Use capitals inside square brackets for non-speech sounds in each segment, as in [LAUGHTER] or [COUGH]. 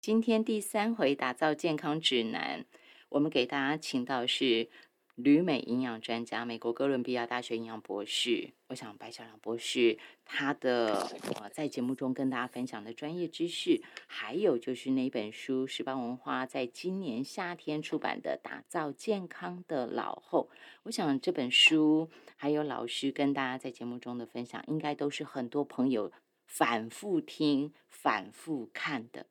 今天第三回打造健康指南，我们给大家请到是旅美营养专家、美国哥伦比亚大学营养博士。我想白小良博士他的呃在节目中跟大家分享的专业知识，还有就是那本书十八文化在今年夏天出版的《打造健康的老后》。我想这本书还有老师跟大家在节目中的分享，应该都是很多朋友反复听、反复看的。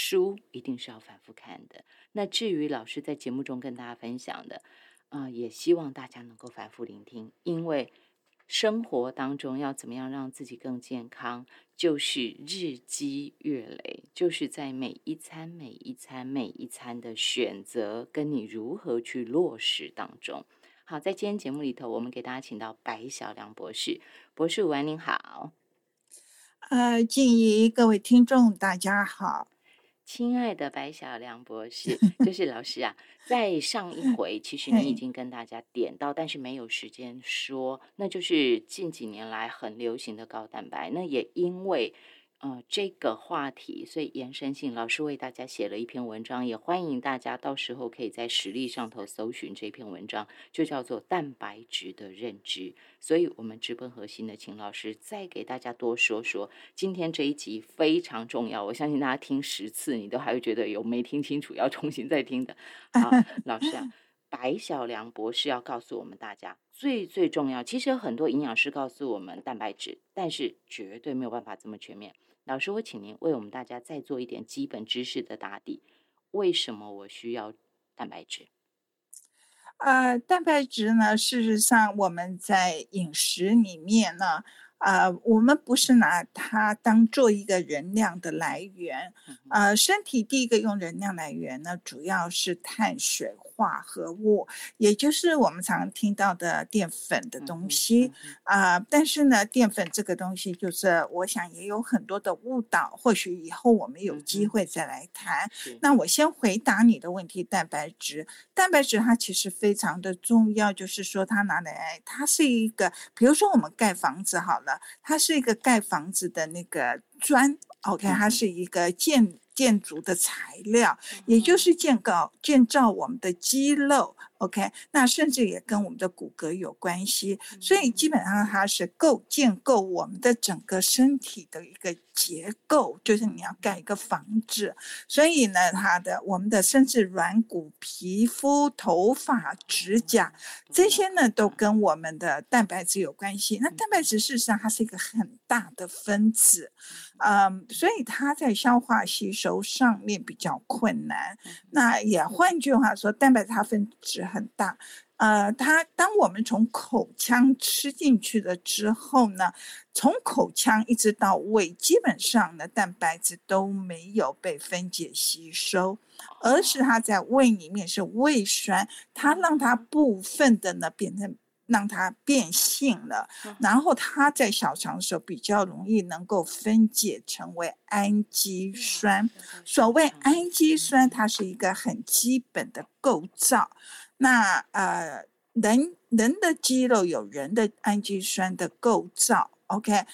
书一定是要反复看的。那至于老师在节目中跟大家分享的，啊，也希望大家能够反复聆听，因为生活当中要怎么样让自己更健康，就是日积月累，就是在每一餐、每一餐、每一餐的选择，跟你如何去落实当中。好，在今天节目里头，我们给大家请到白小良博士，博士午安，您好。呃，静怡，各位听众，大家好。亲爱的白小良博士，[LAUGHS] 就是老师啊，在上一回其实你已经跟大家点到，但是没有时间说，那就是近几年来很流行的高蛋白，那也因为。呃，这个话题，所以延伸性老师为大家写了一篇文章，也欢迎大家到时候可以在实力上头搜寻这篇文章，就叫做蛋白质的认知。所以，我们直奔核心的，请老师再给大家多说说。今天这一集非常重要，我相信大家听十次，你都还会觉得有没听清楚，要重新再听的。好，老师啊，[LAUGHS] 白小良博士要告诉我们大家，最最重要，其实有很多营养师告诉我们蛋白质，但是绝对没有办法这么全面。老师，我请您为我们大家再做一点基本知识的打底。为什么我需要蛋白质？呃，蛋白质呢，事实上我们在饮食里面呢。啊，我们不是拿它当做一个能量的来源，呃，身体第一个用能量来源呢，主要是碳水化合物，也就是我们常听到的淀粉的东西啊。但是呢，淀粉这个东西，就是我想也有很多的误导，或许以后我们有机会再来谈。那我先回答你的问题，蛋白质，蛋白质它其实非常的重要，就是说它拿来，它是一个，比如说我们盖房子好了。它是一个盖房子的那个砖，OK，它是一个建建筑的材料，也就是建构建造我们的肌肉。OK，那甚至也跟我们的骨骼有关系，所以基本上它是构建构我们的整个身体的一个结构，就是你要盖一个房子，所以呢，它的我们的甚至软骨、皮肤、头发、指甲这些呢，都跟我们的蛋白质有关系。那蛋白质事实上它是一个很大的分子，嗯，所以它在消化吸收上面比较困难。那也换句话说，蛋白质它分子。很大，呃，它当我们从口腔吃进去了之后呢，从口腔一直到胃，基本上呢，蛋白质都没有被分解吸收，而是它在胃里面是胃酸，它让它部分的呢变成。让它变性了，然后它在小肠的时候比较容易能够分解成为氨基酸。所谓氨基酸，它是一个很基本的构造。那呃，人人的肌肉有人的氨基酸的构造，OK。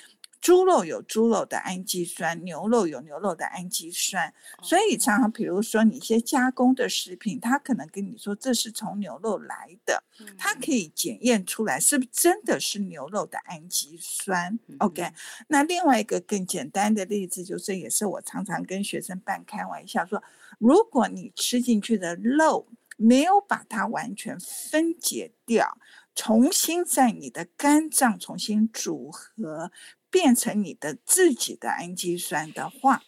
猪肉有猪肉的氨基酸，牛肉有牛肉的氨基酸，所以常常比如说你一些加工的食品，它可能跟你说这是从牛肉来的，它可。以检验出来是不是真的是牛肉的氨基酸。OK，那另外一个更简单的例子就是，也是我常常跟学生半开玩笑说，如果你吃进去的肉没有把它完全分解掉，重新在你的肝脏重新组合。变成你的自己的氨基酸的话，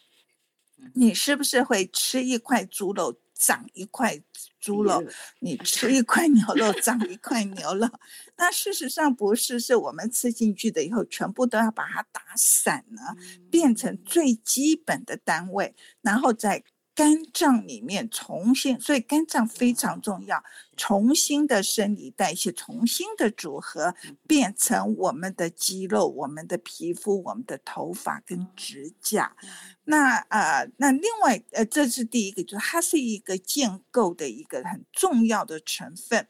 你是不是会吃一块猪肉长一块猪肉？你 [LAUGHS] 吃一块牛肉长一块牛肉？[LAUGHS] 那事实上不是，是我们吃进去的以后，全部都要把它打散了，变成最基本的单位，然后再。肝脏里面重新，所以肝脏非常重要。重新的生理代谢，重新的组合，变成我们的肌肉、我们的皮肤、我们的头发跟指甲。那呃，那另外呃，这是第一个，就是它是一个建构的一个很重要的成分。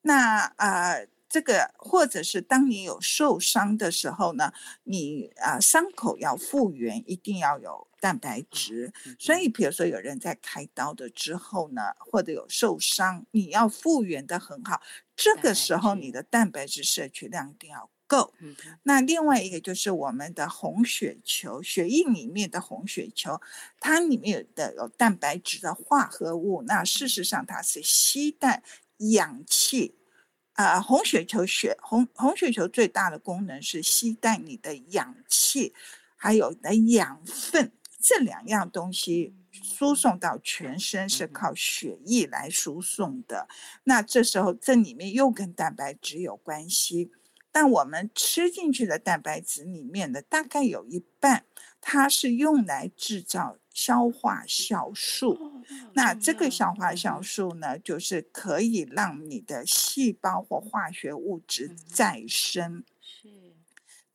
那呃。这个或者是当你有受伤的时候呢，你啊伤口要复原，一定要有。蛋白质。所以，比如说有人在开刀的之后呢，或者有受伤，你要复原的很好，这个时候你的蛋白质摄取量一定要够。那另外一个就是我们的红血球，血液里面的红血球，它里面有的有蛋白质的化合物，那事实上它是吸带氧气。啊，红血球血红红血球最大的功能是吸带你的氧气，还有的养分，这两样东西输送到全身是靠血液来输送的。那这时候这里面又跟蛋白质有关系，但我们吃进去的蛋白质里面的大概有一半，它是用来制造。消化酵素，那这个消化酵素呢，就是可以让你的细胞或化学物质再生。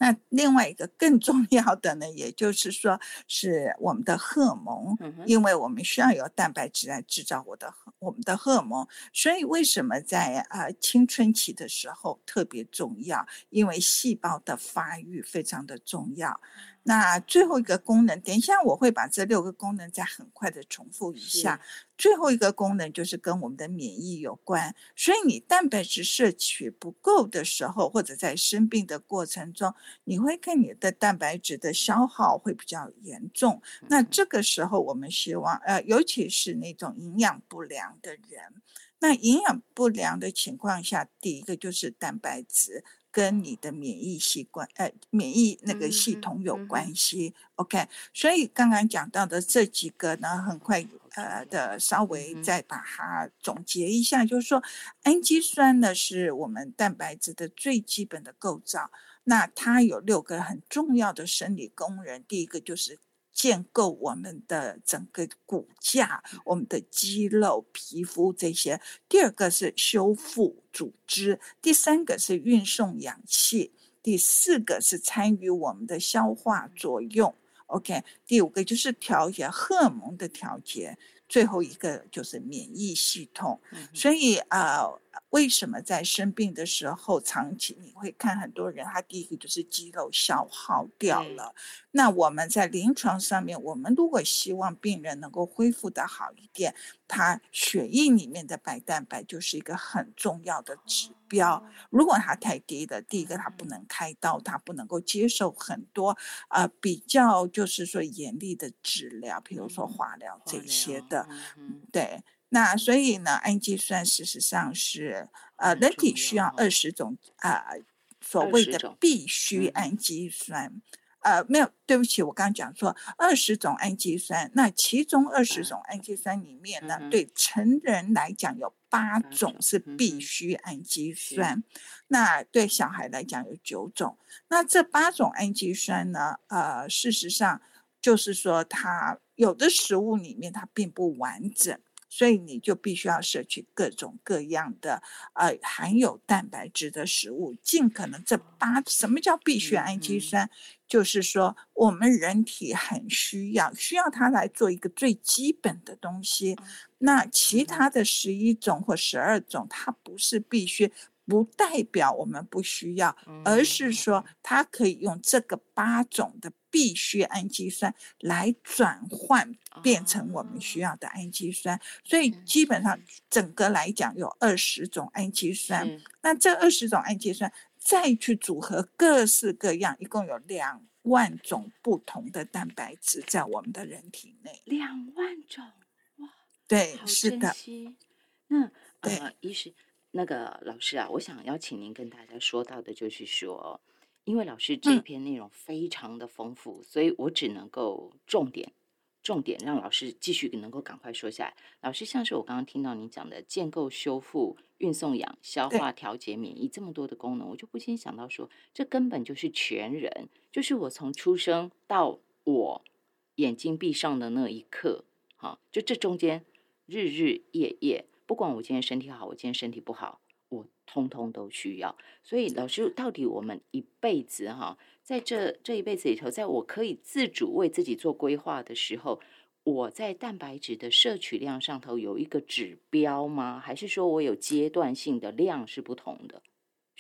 是。那另外一个更重要的呢，也就是说是我们的荷尔蒙，因为我们需要有蛋白质来制造我的我们的荷尔蒙，所以为什么在啊青春期的时候特别重要？因为细胞的发育非常的重要。那最后一个功能，等一下我会把这六个功能再很快的重复一下。最后一个功能就是跟我们的免疫有关，所以你蛋白质摄取不够的时候，或者在生病的过程中，你会看你的蛋白质的消耗会比较严重。那这个时候，我们希望，呃，尤其是那种营养不良的人，那营养不良的情况下，第一个就是蛋白质。跟你的免疫习惯，呃，免疫那个系统有关系，OK。所以刚刚讲到的这几个呢，很快呃的稍微再把它总结一下，就是说，氨基酸呢是我们蛋白质的最基本的构造，那它有六个很重要的生理功能，第一个就是。建构我们的整个骨架、我们的肌肉、皮肤这些。第二个是修复组织，第三个是运送氧气，第四个是参与我们的消化作用。OK，第五个就是调节荷尔蒙的调节。最后一个就是免疫系统，所以啊，为什么在生病的时候，长期你会看很多人，他第一个就是肌肉消耗掉了。那我们在临床上面，我们如果希望病人能够恢复的好一点，他血液里面的白蛋白就是一个很重要的指标。如果它太低的，第一个他不能开刀，他不能够接受很多啊比较就是说严厉的治疗，比如说化疗这些的。嗯，对，那所以呢，氨基酸事实上是呃，人体需要二十种啊，所谓的必需氨基酸。呃，没有，对不起，我刚刚讲错，二十种氨基酸。那其中二十种氨基酸里面呢，对成人来讲有八种是必需氨基酸，那对小孩来讲有九种。那这八种氨基酸呢，呃，事实上就是说它。有的食物里面它并不完整，所以你就必须要摄取各种各样的呃含有蛋白质的食物，尽可能这八什么叫必需氨基酸？就是说我们人体很需要，需要它来做一个最基本的东西。那其他的十一种或十二种，它不是必须。不代表我们不需要，而是说它可以用这个八种的必需氨基酸来转换变成我们需要的氨基酸。所以基本上整个来讲有二十种氨基酸，那这二十种氨基酸再去组合各式各样，一共有两万种不同的蛋白质在我们的人体内。两万种哇！对，是的。那呃，医师。那个老师啊，我想邀请您跟大家说到的，就是说，因为老师这篇内容非常的丰富，所以我只能够重点重点让老师继续能够赶快说下来。老师像是我刚刚听到您讲的建构、修复、运送氧、消化、调节、免疫这么多的功能，我就不禁想到说，这根本就是全人，就是我从出生到我眼睛闭上的那一刻，哈，就这中间日日夜夜。不管我今天身体好，我今天身体不好，我通通都需要。所以老师，到底我们一辈子哈，在这这一辈子里头，在我可以自主为自己做规划的时候，我在蛋白质的摄取量上头有一个指标吗？还是说我有阶段性的量是不同的？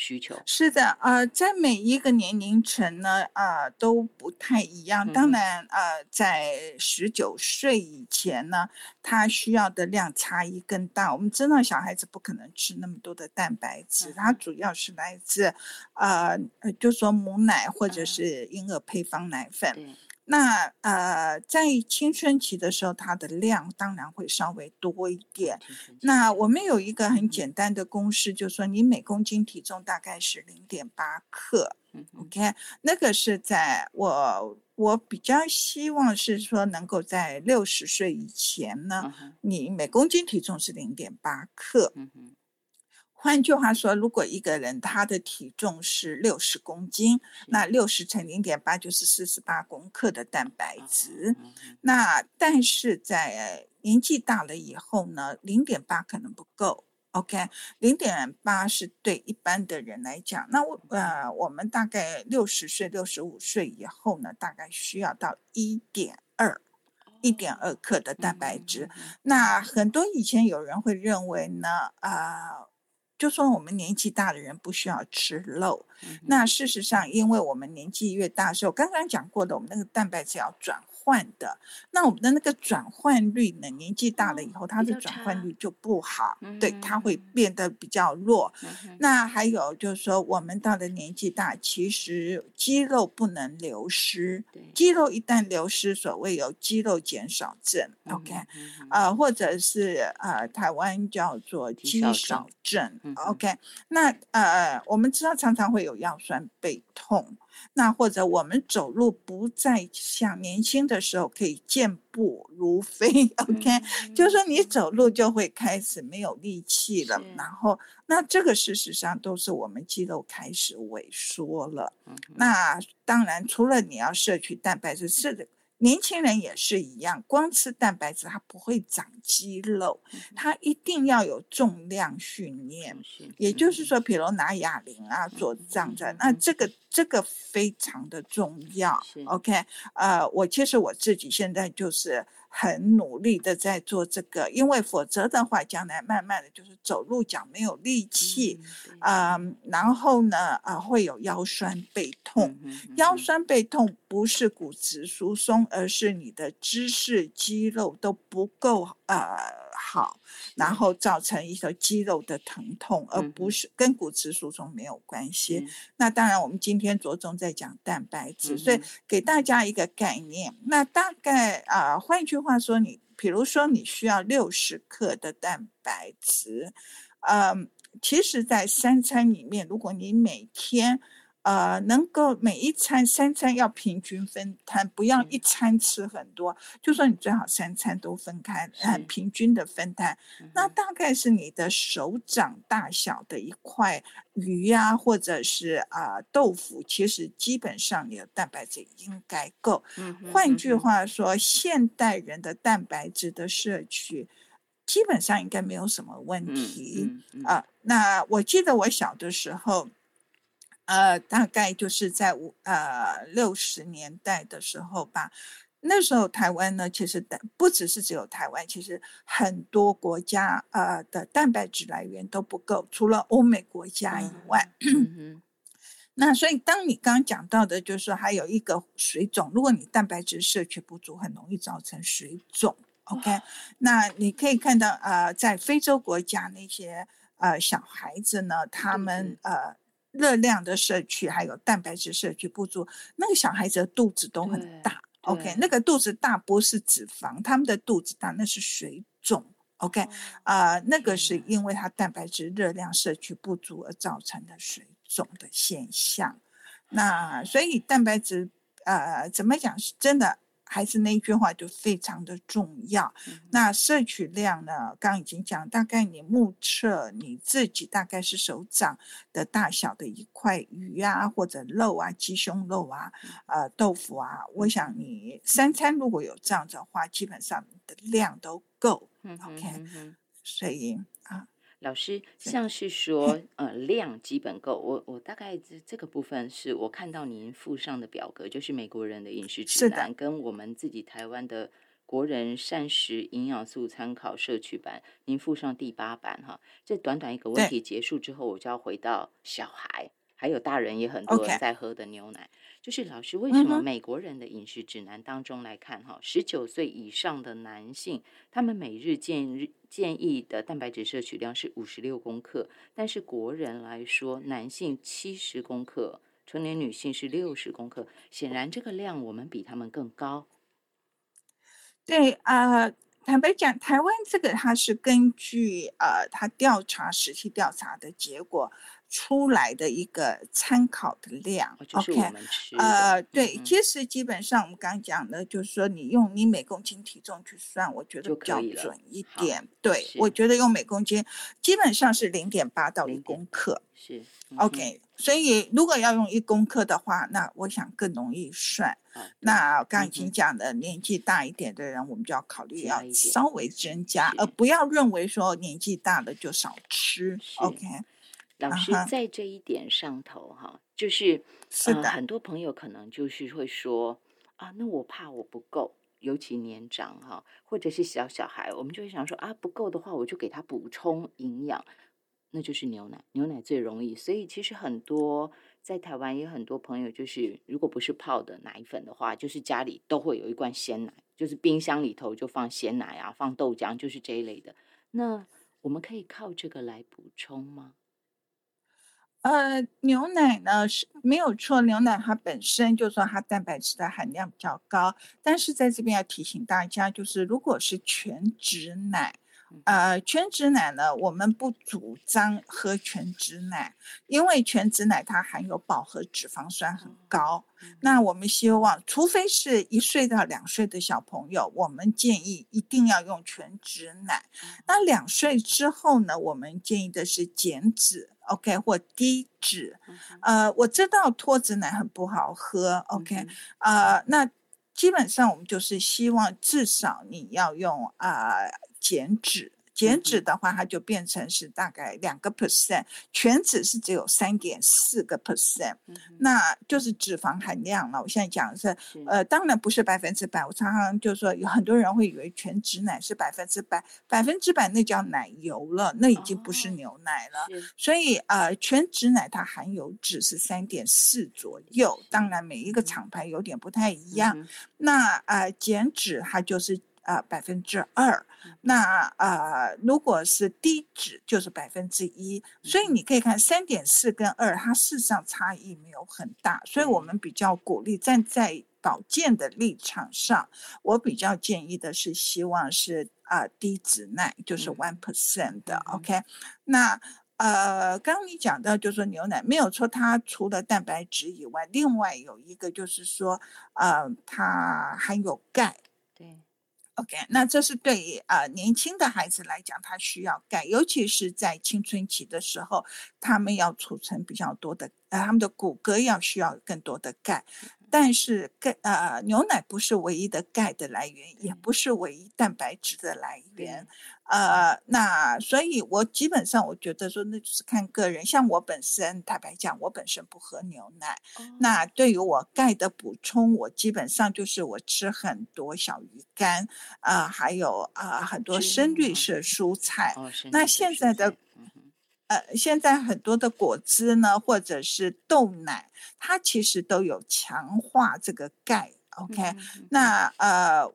需求？是的，呃，在每一个年龄层呢，呃，都不太一样。当然，呃，在十九岁以前呢，他需要的量差异更大。我们知道，小孩子不可能吃那么多的蛋白质，它主要是来自，呃，就说母奶或者是婴儿配方奶粉。那呃，在青春期的时候，它的量当然会稍微多一点。那我们有一个很简单的公式，就是说你每公斤体重大概是零点八克。OK，那个是在我我比较希望是说能够在六十岁以前呢，你每公斤体重是零点八克。换句话说，如果一个人他的体重是六十公斤，那六十乘零点八就是四十八公克的蛋白质。那但是在年纪大了以后呢，零点八可能不够。OK，零点八是对一般的人来讲，那我呃，我们大概六十岁、六十五岁以后呢，大概需要到一点二，一点二克的蛋白质。那很多以前有人会认为呢，啊。就说我们年纪大的人不需要吃肉，那事实上，因为我们年纪越大时候，刚刚讲过的，我们那个蛋白质要转。换的，那我们的那个转换率呢？年纪大了以后，它的转换率就不好，对，它会变得比较弱。那还有就是说，我们到了年纪大，其实肌肉不能流失，肌肉一旦流失，所谓有肌肉减少症，OK，呃，或者是呃，台湾叫做肌少症，OK，那呃，我们知道常常会有腰酸背痛。那或者我们走路不再像年轻的时候可以健步如飞，OK，就是说你走路就会开始没有力气了，然后那这个事实上都是我们肌肉开始萎缩了。那当然除了你要摄取蛋白质，是的。年轻人也是一样，光吃蛋白质它不会长肌肉，它一定要有重量训练。也就是说，比如拿哑铃啊做这样子，那这个这个非常的重要。OK，呃，我其实我自己现在就是。很努力的在做这个，因为否则的话，将来慢慢的就是走路脚没有力气，啊，然后呢，啊，会有腰酸背痛。腰酸背痛不是骨质疏松，而是你的姿势肌肉都不够呃好，然后造成一个肌肉的疼痛，而不是跟骨质疏松没有关系。那当然，我们今天着重在讲蛋白质，所以给大家一个概念。那大概啊，换句话说，你比如说你需要六十克的蛋白质，嗯，其实，在三餐里面，如果你每天呃，能够每一餐三餐要平均分摊，不要一餐吃很多。就说你最好三餐都分开，很平均的分摊。那大概是你的手掌大小的一块鱼呀，或者是啊豆腐，其实基本上你的蛋白质应该够。换句话说，现代人的蛋白质的摄取基本上应该没有什么问题啊。那我记得我小的时候。呃，大概就是在五呃六十年代的时候吧。那时候台湾呢，其实不只是只有台湾，其实很多国家呃的蛋白质来源都不够，除了欧美国家以外。那所以，当你刚刚讲到的，就是说还有一个水肿，如果你蛋白质摄取不足，很容易造成水肿。OK，那你可以看到呃，在非洲国家那些呃小孩子呢，他们呃。热量的摄取还有蛋白质摄取不足，那个小孩子的肚子都很大。OK，那个肚子大不是脂肪，他们的肚子大那是水肿。OK，啊，那个是因为他蛋白质热量摄取不足而造成的水肿的现象。那所以蛋白质，呃，怎么讲是真的？还是那句话，就非常的重要。那摄取量呢？刚已经讲，大概你目测你自己大概是手掌的大小的一块鱼啊，或者肉啊，鸡胸肉啊，呃，豆腐啊。我想你三餐如果有这样子的话，基本上的量都够。OK，所以。老师像是说，[CLEARS THROAT] 呃，量基本够。我我大概这这个部分是我看到您附上的表格，就是美国人的饮食指南跟我们自己台湾的。国人膳食营养素参考社区版，您附上第八版哈。这短短一个问题结束之后，我就要回到小孩，还有大人也很多人在喝的牛奶。就是老师，为什么美国人的饮食指南当中来看哈，十九岁以上的男性，他们每日建日建议的蛋白质摄取量是五十六公克，但是国人来说，男性七十公克。成年女性是六十公克，显然这个量我们比他们更高。对啊，坦白讲，台湾这个它是根据呃，它调查实际调查的结果。出来的一个参考的量，OK，呃，对，其实基本上我们刚刚讲的，就是说你用你每公斤体重去算，我觉得比较准一点。对，我觉得用每公斤基本上是零点八到一公克，是 OK。所以如果要用一公克的话，那我想更容易算。那刚已经讲的，年纪大一点的人，我们就要考虑要稍微增加，而不要认为说年纪大了就少吃。OK。老师在这一点上头哈，就是是的，很多朋友可能就是会说啊，那我怕我不够，尤其年长哈，或者是小小孩，我们就会想说啊，不够的话，我就给他补充营养，那就是牛奶，牛奶最容易。所以其实很多在台湾也很多朋友，就是如果不是泡的奶粉的话，就是家里都会有一罐鲜奶，就是冰箱里头就放鲜奶啊，放豆浆，就是这一类的。那我们可以靠这个来补充吗？呃，牛奶呢是没有错，牛奶它本身就说它蛋白质的含量比较高，但是在这边要提醒大家，就是如果是全脂奶。呃，全脂奶呢，我们不主张喝全脂奶，因为全脂奶它含有饱和脂肪酸很高。那我们希望，除非是一岁到两岁的小朋友，我们建议一定要用全脂奶。那两岁之后呢，我们建议的是减脂，OK，或低脂。呃，我知道脱脂奶很不好喝，OK，呃，那基本上我们就是希望至少你要用啊。减脂，减脂的话，它就变成是大概两个 percent，全脂是只有三点四个 percent，那就是脂肪含量了。我现在讲的是，呃，当然不是百分之百。我常常就说，有很多人会以为全脂奶是百分之百，百分之百那叫奶油了，那已经不是牛奶了。所以，呃，全脂奶它含有脂是三点四左右，当然每一个厂牌有点不太一样。那呃，减脂它就是。啊，百分之二，那。啊，如果是低脂就是百分之一，所以你可以看三点四跟二，它事实上差异没有很大，所以我们比较鼓励站在保健的立场上，我比较建议的是希望是啊低脂奶，就是 one percent 的，OK？那呃，刚刚你讲到就是说牛奶没有错，它除了蛋白质以外，另外有一个就是说，呃，它含有钙，对。OK，那这是对于啊年轻的孩子来讲，他需要钙，尤其是在青春期的时候，他们要储存比较多的，呃，他们的骨骼要需要更多的钙。但是钙呃牛奶不是唯一的钙的来源，也不是唯一蛋白质的来源，呃，那所以我基本上我觉得说那就是看个人。像我本身坦白讲，我本身不喝牛奶，那对于我钙的补充，我基本上就是我吃很多小鱼干，啊，还有啊很多深绿色蔬菜。那现在的。呃，现在很多的果汁呢，或者是豆奶，它其实都有强化这个钙。OK，那呃。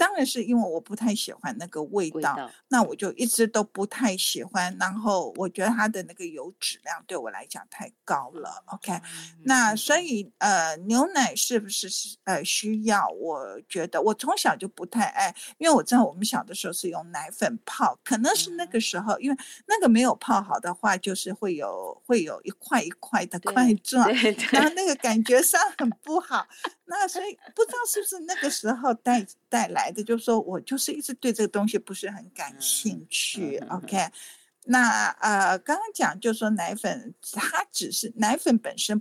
当然是因为我不太喜欢那个味道，那我就一直都不太喜欢。然后我觉得它的那个油脂量对我来讲太高了。OK，那所以呃，牛奶是不是呃需要？我觉得我从小就不太爱，因为我知道我们小的时候是用奶粉泡，可能是那个时候，因为那个没有泡好的话，就是会有会有一块一块的块 [LAUGHS] 状，然后那个感觉上很不好。那所以不知道是不是那个时候带带来的，就是说我就是一直对这个东西不是很感兴趣。OK，那呃刚刚讲就是说奶粉它只是奶粉本身，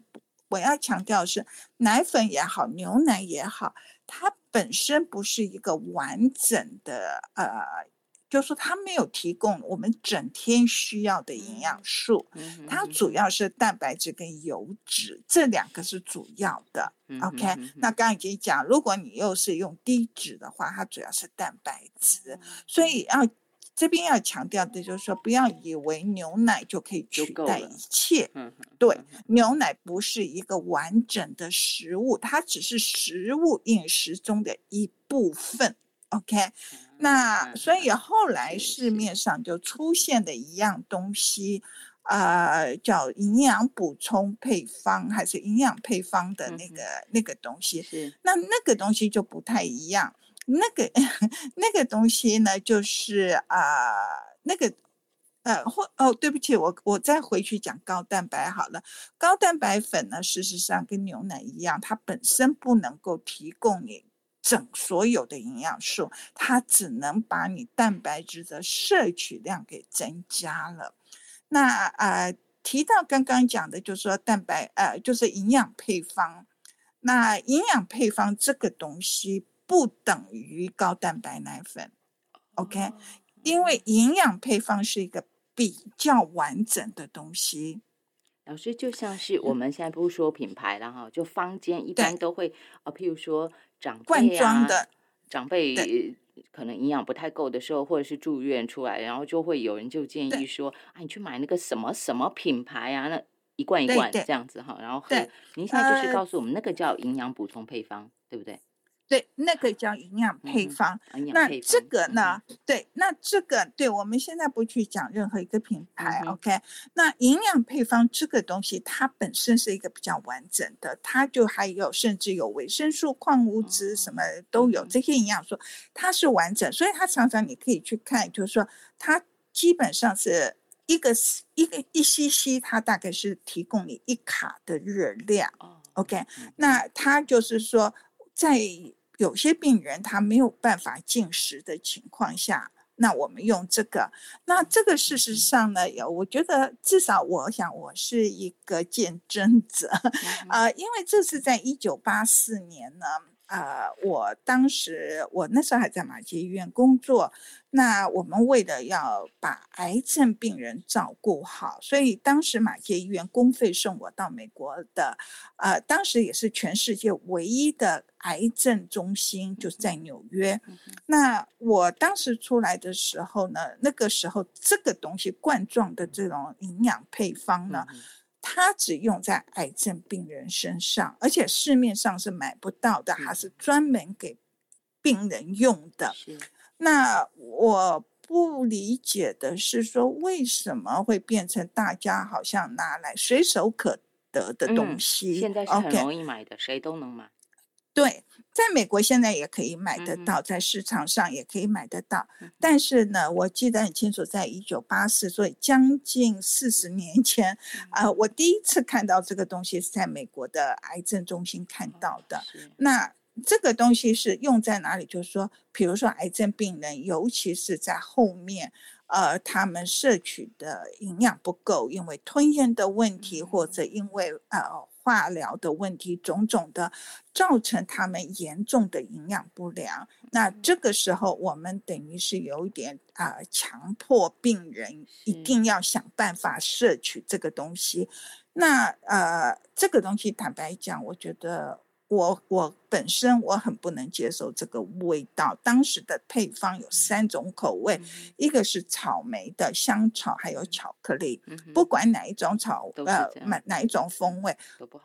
我要强调是奶粉也好，牛奶也好，它本身不是一个完整的呃就是说它没有提供我们整天需要的营养素，它主要是蛋白质跟油脂这两个是主要的。OK，那刚刚已经讲，如果你又是用低脂的话，它主要是蛋白质，所以要这边要强调的就是说，不要以为牛奶就可以取代一切。对，牛奶不是一个完整的食物，它只是食物饮食中的一部分。OK，那所以后来市面上就出现的一样东西，呃，叫营养补充配方还是营养配方的那个那个东西，是那那个东西就不太一样。那个 [LAUGHS] 那个东西呢，就是啊，那个呃或哦，对不起，我我再回去讲高蛋白好了。高蛋白粉呢，事实上跟牛奶一样，它本身不能够提供你。整所有的营养素，它只能把你蛋白质的摄取量给增加了。那呃，提到刚刚讲的，就是说蛋白呃，就是营养配方。那营养配方这个东西不等于高蛋白奶粉，OK？因为营养配方是一个比较完整的东西。老师就像是我们现在不说品牌了哈，就坊间一般都会啊，譬如说。长辈啊，长辈可能营养不太够的时候，或者是住院出来，然后就会有人就建议说：“啊，你去买那个什么什么品牌啊，那一罐一罐这样子哈。”然后，您现在就是告诉我们，那个叫营养补充配方，对不对？对，那个叫营养配方。那这个呢？对，那这个对，我们现在不去讲任何一个品牌，OK？那营养配方这个东西，它本身是一个比较完整的，它就还有甚至有维生素、矿物质什么都有，这些营养素它是完整，所以它常常你可以去看，就是说它基本上是一个一个一 cc，它大概是提供你一卡的热量，OK？那它就是说在有些病人他没有办法进食的情况下，那我们用这个。那这个事实上呢，有我觉得至少我想我是一个见证者啊，[LAUGHS] 因为这是在一九八四年呢。呃，我当时我那时候还在马偕医院工作，那我们为了要把癌症病人照顾好，所以当时马偕医院公费送我到美国的，呃，当时也是全世界唯一的癌症中心，就是在纽约。那我当时出来的时候呢，那个时候这个东西冠状的这种营养配方呢。它只用在癌症病人身上，而且市面上是买不到的，还是专门给病人用的。那我不理解的是说，为什么会变成大家好像拿来随手可得的东西？现在是很容易买的，谁都能买。对。在美国现在也可以买得到，在市场上也可以买得到。但是呢，我记得很清楚，在一九八四，所以将近四十年前，啊，我第一次看到这个东西是在美国的癌症中心看到的。那这个东西是用在哪里？就是说，比如说癌症病人，尤其是在后面，呃，他们摄取的营养不够，因为吞咽的问题，或者因为呃。化疗的问题，种种的造成他们严重的营养不良。那这个时候，我们等于是有一点啊，强迫病人一定要想办法摄取这个东西。那呃，这个东西坦白讲，我觉得。我我本身我很不能接受这个味道。当时的配方有三种口味，一个是草莓的香草，还有巧克力。不管哪一种草呃，哪哪一种风味。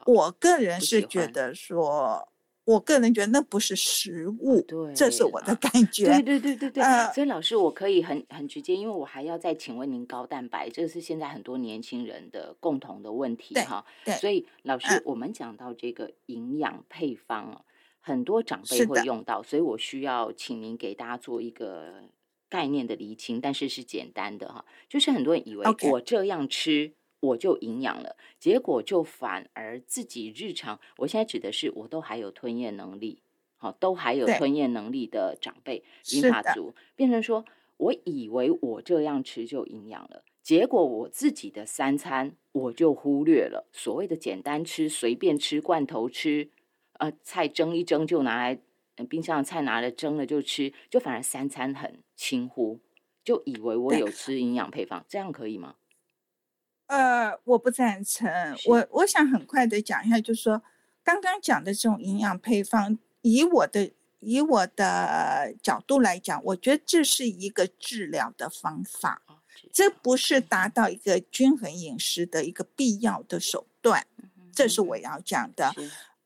我个人是觉得说。我个人觉得那不是食物，对，这是我的感觉。对对对对对。所以老师，我可以很很直接，因为我还要再请问您高蛋白，这个是现在很多年轻人的共同的问题哈。对。所以老师，我们讲到这个营养配方哦，很多长辈会用到，所以我需要请您给大家做一个概念的厘清，但是是简单的哈，就是很多人以为我这样吃。我就营养了，结果就反而自己日常，我现在指的是我都还有吞咽能力，好，都还有吞咽能力的长辈，银发族，变成说我以为我这样吃就营养了，结果我自己的三餐我就忽略了，所谓的简单吃、随便吃、罐头吃，呃，菜蒸一蒸就拿来，冰箱的菜拿来蒸了就吃，就反而三餐很轻忽。就以为我有吃营养配方，这样可以吗？呃，我不赞成。我我想很快的讲一下，就是说刚刚讲的这种营养配方，以我的以我的角度来讲，我觉得这是一个治疗的方法，这不是达到一个均衡饮食的一个必要的手段。这是我要讲的。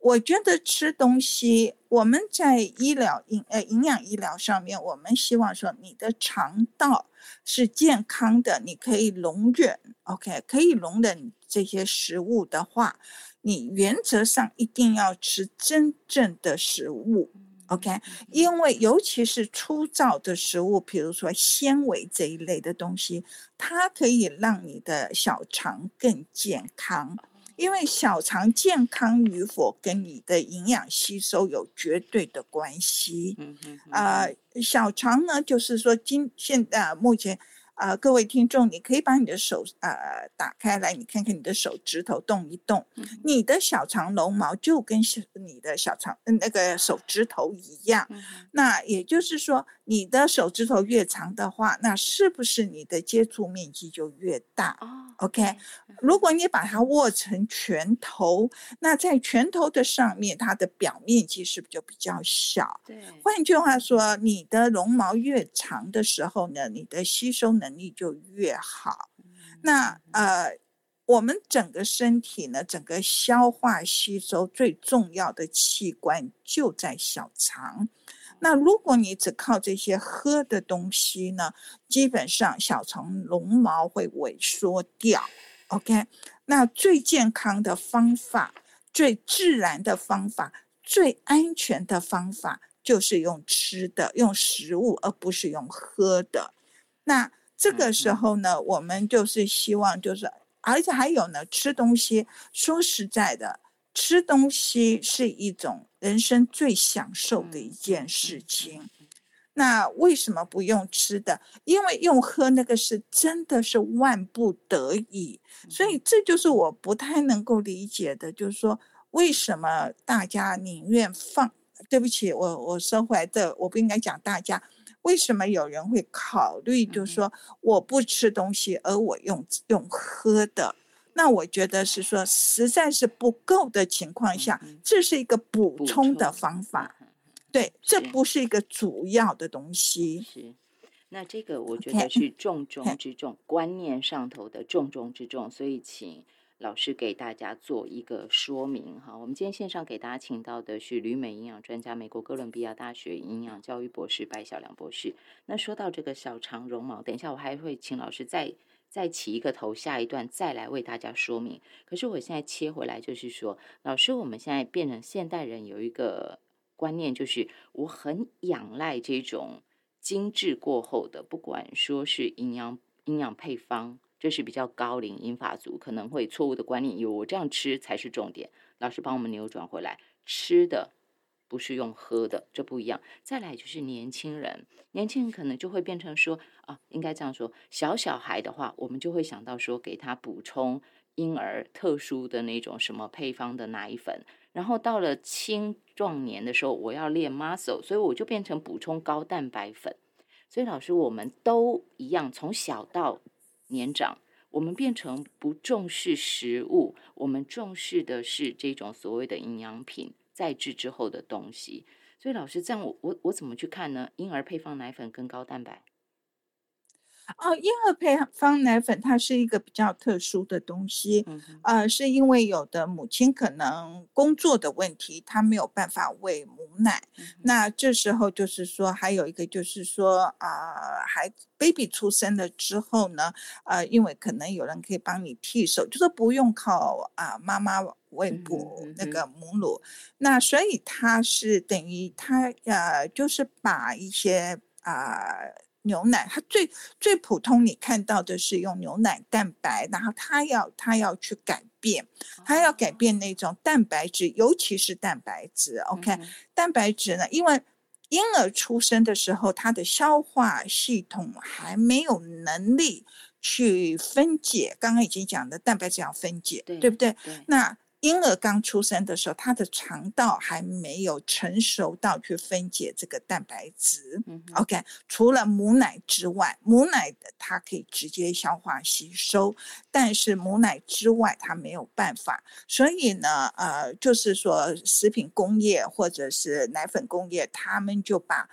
我觉得吃东西，我们在医疗营呃营养医疗上面，我们希望说你的肠道是健康的，你可以容忍，OK，可以容忍这些食物的话，你原则上一定要吃真正的食物，OK，因为尤其是粗糙的食物，比如说纤维这一类的东西，它可以让你的小肠更健康。因为小肠健康与否跟你的营养吸收有绝对的关系。嗯嗯。啊，小肠呢，就是说今现在目前。啊，各位听众，你可以把你的手呃打开来，你看看你的手指头动一动，你的小肠绒毛就跟小你的小肠那个手指头一样。那也就是说，你的手指头越长的话，那是不是你的接触面积就越大？OK，如果你把它握成拳头，那在拳头的上面，它的表面积是不是就比较小？对。换句话说，你的绒毛越长的时候呢，你的吸收能能力就越好。那呃，我们整个身体呢，整个消化吸收最重要的器官就在小肠。那如果你只靠这些喝的东西呢，基本上小肠绒毛会萎缩掉。OK，那最健康的方法、最自然的方法、最安全的方法，就是用吃的，用食物，而不是用喝的。那这个时候呢，我们就是希望，就是，而且还有呢，吃东西。说实在的，吃东西是一种人生最享受的一件事情。那为什么不用吃的？因为用喝那个是真的是万不得已。所以这就是我不太能够理解的，就是说为什么大家宁愿放？对不起，我我收回来的，我不应该讲大家。为什么有人会考虑，就是说我不吃东西，而我用用喝的？那我觉得是说，实在是不够的情况下，这是一个补充的方法。对，这不是一个主要的东西。是，那这个我觉得是重 [LAUGHS] 中之重，观念上头的重中之重。所以，请。老师给大家做一个说明哈，我们今天线上给大家请到的是旅美营养专家、美国哥伦比亚大学营养教育博士白小良博士。那说到这个小肠绒毛，等一下我还会请老师再再起一个头，下一段再来为大家说明。可是我现在切回来就是说，老师，我们现在变成现代人有一个观念，就是我很仰赖这种精致过后的，不管说是营养营养配方。这是比较高龄英法族可能会错误的观念，有我这样吃才是重点。老师帮我们扭转回来，吃的不是用喝的，这不一样。再来就是年轻人，年轻人可能就会变成说啊，应该这样说，小小孩的话，我们就会想到说给他补充婴儿特殊的那种什么配方的奶粉，然后到了青壮年的时候，我要练 muscle，所以我就变成补充高蛋白粉。所以老师，我们都一样，从小到年长，我们变成不重视食物，我们重视的是这种所谓的营养品再制之后的东西。所以老师，这样我我我怎么去看呢？婴儿配方奶粉跟高蛋白。哦，婴儿配方奶粉它是一个比较特殊的东西，呃，是因为有的母亲可能工作的问题，她没有办法喂母奶，那这时候就是说，还有一个就是说，啊，孩 baby 出生了之后呢，呃，因为可能有人可以帮你替手，就是不用靠啊妈妈喂哺那个母乳，那所以它是等于它呃，就是把一些啊。牛奶，它最最普通，你看到的是用牛奶蛋白，然后它要它要去改变，它要改变那种蛋白质，尤其是蛋白质。OK，蛋白质呢，因为婴儿出生的时候，他的消化系统还没有能力去分解，刚刚已经讲的蛋白质要分解，对不对？那婴儿刚出生的时候，他的肠道还没有成熟到去分解这个蛋白质。OK，除了母奶之外，母奶的它可以直接消化吸收，但是母奶之外它没有办法。所以呢，呃，就是说食品工业或者是奶粉工业，他们就把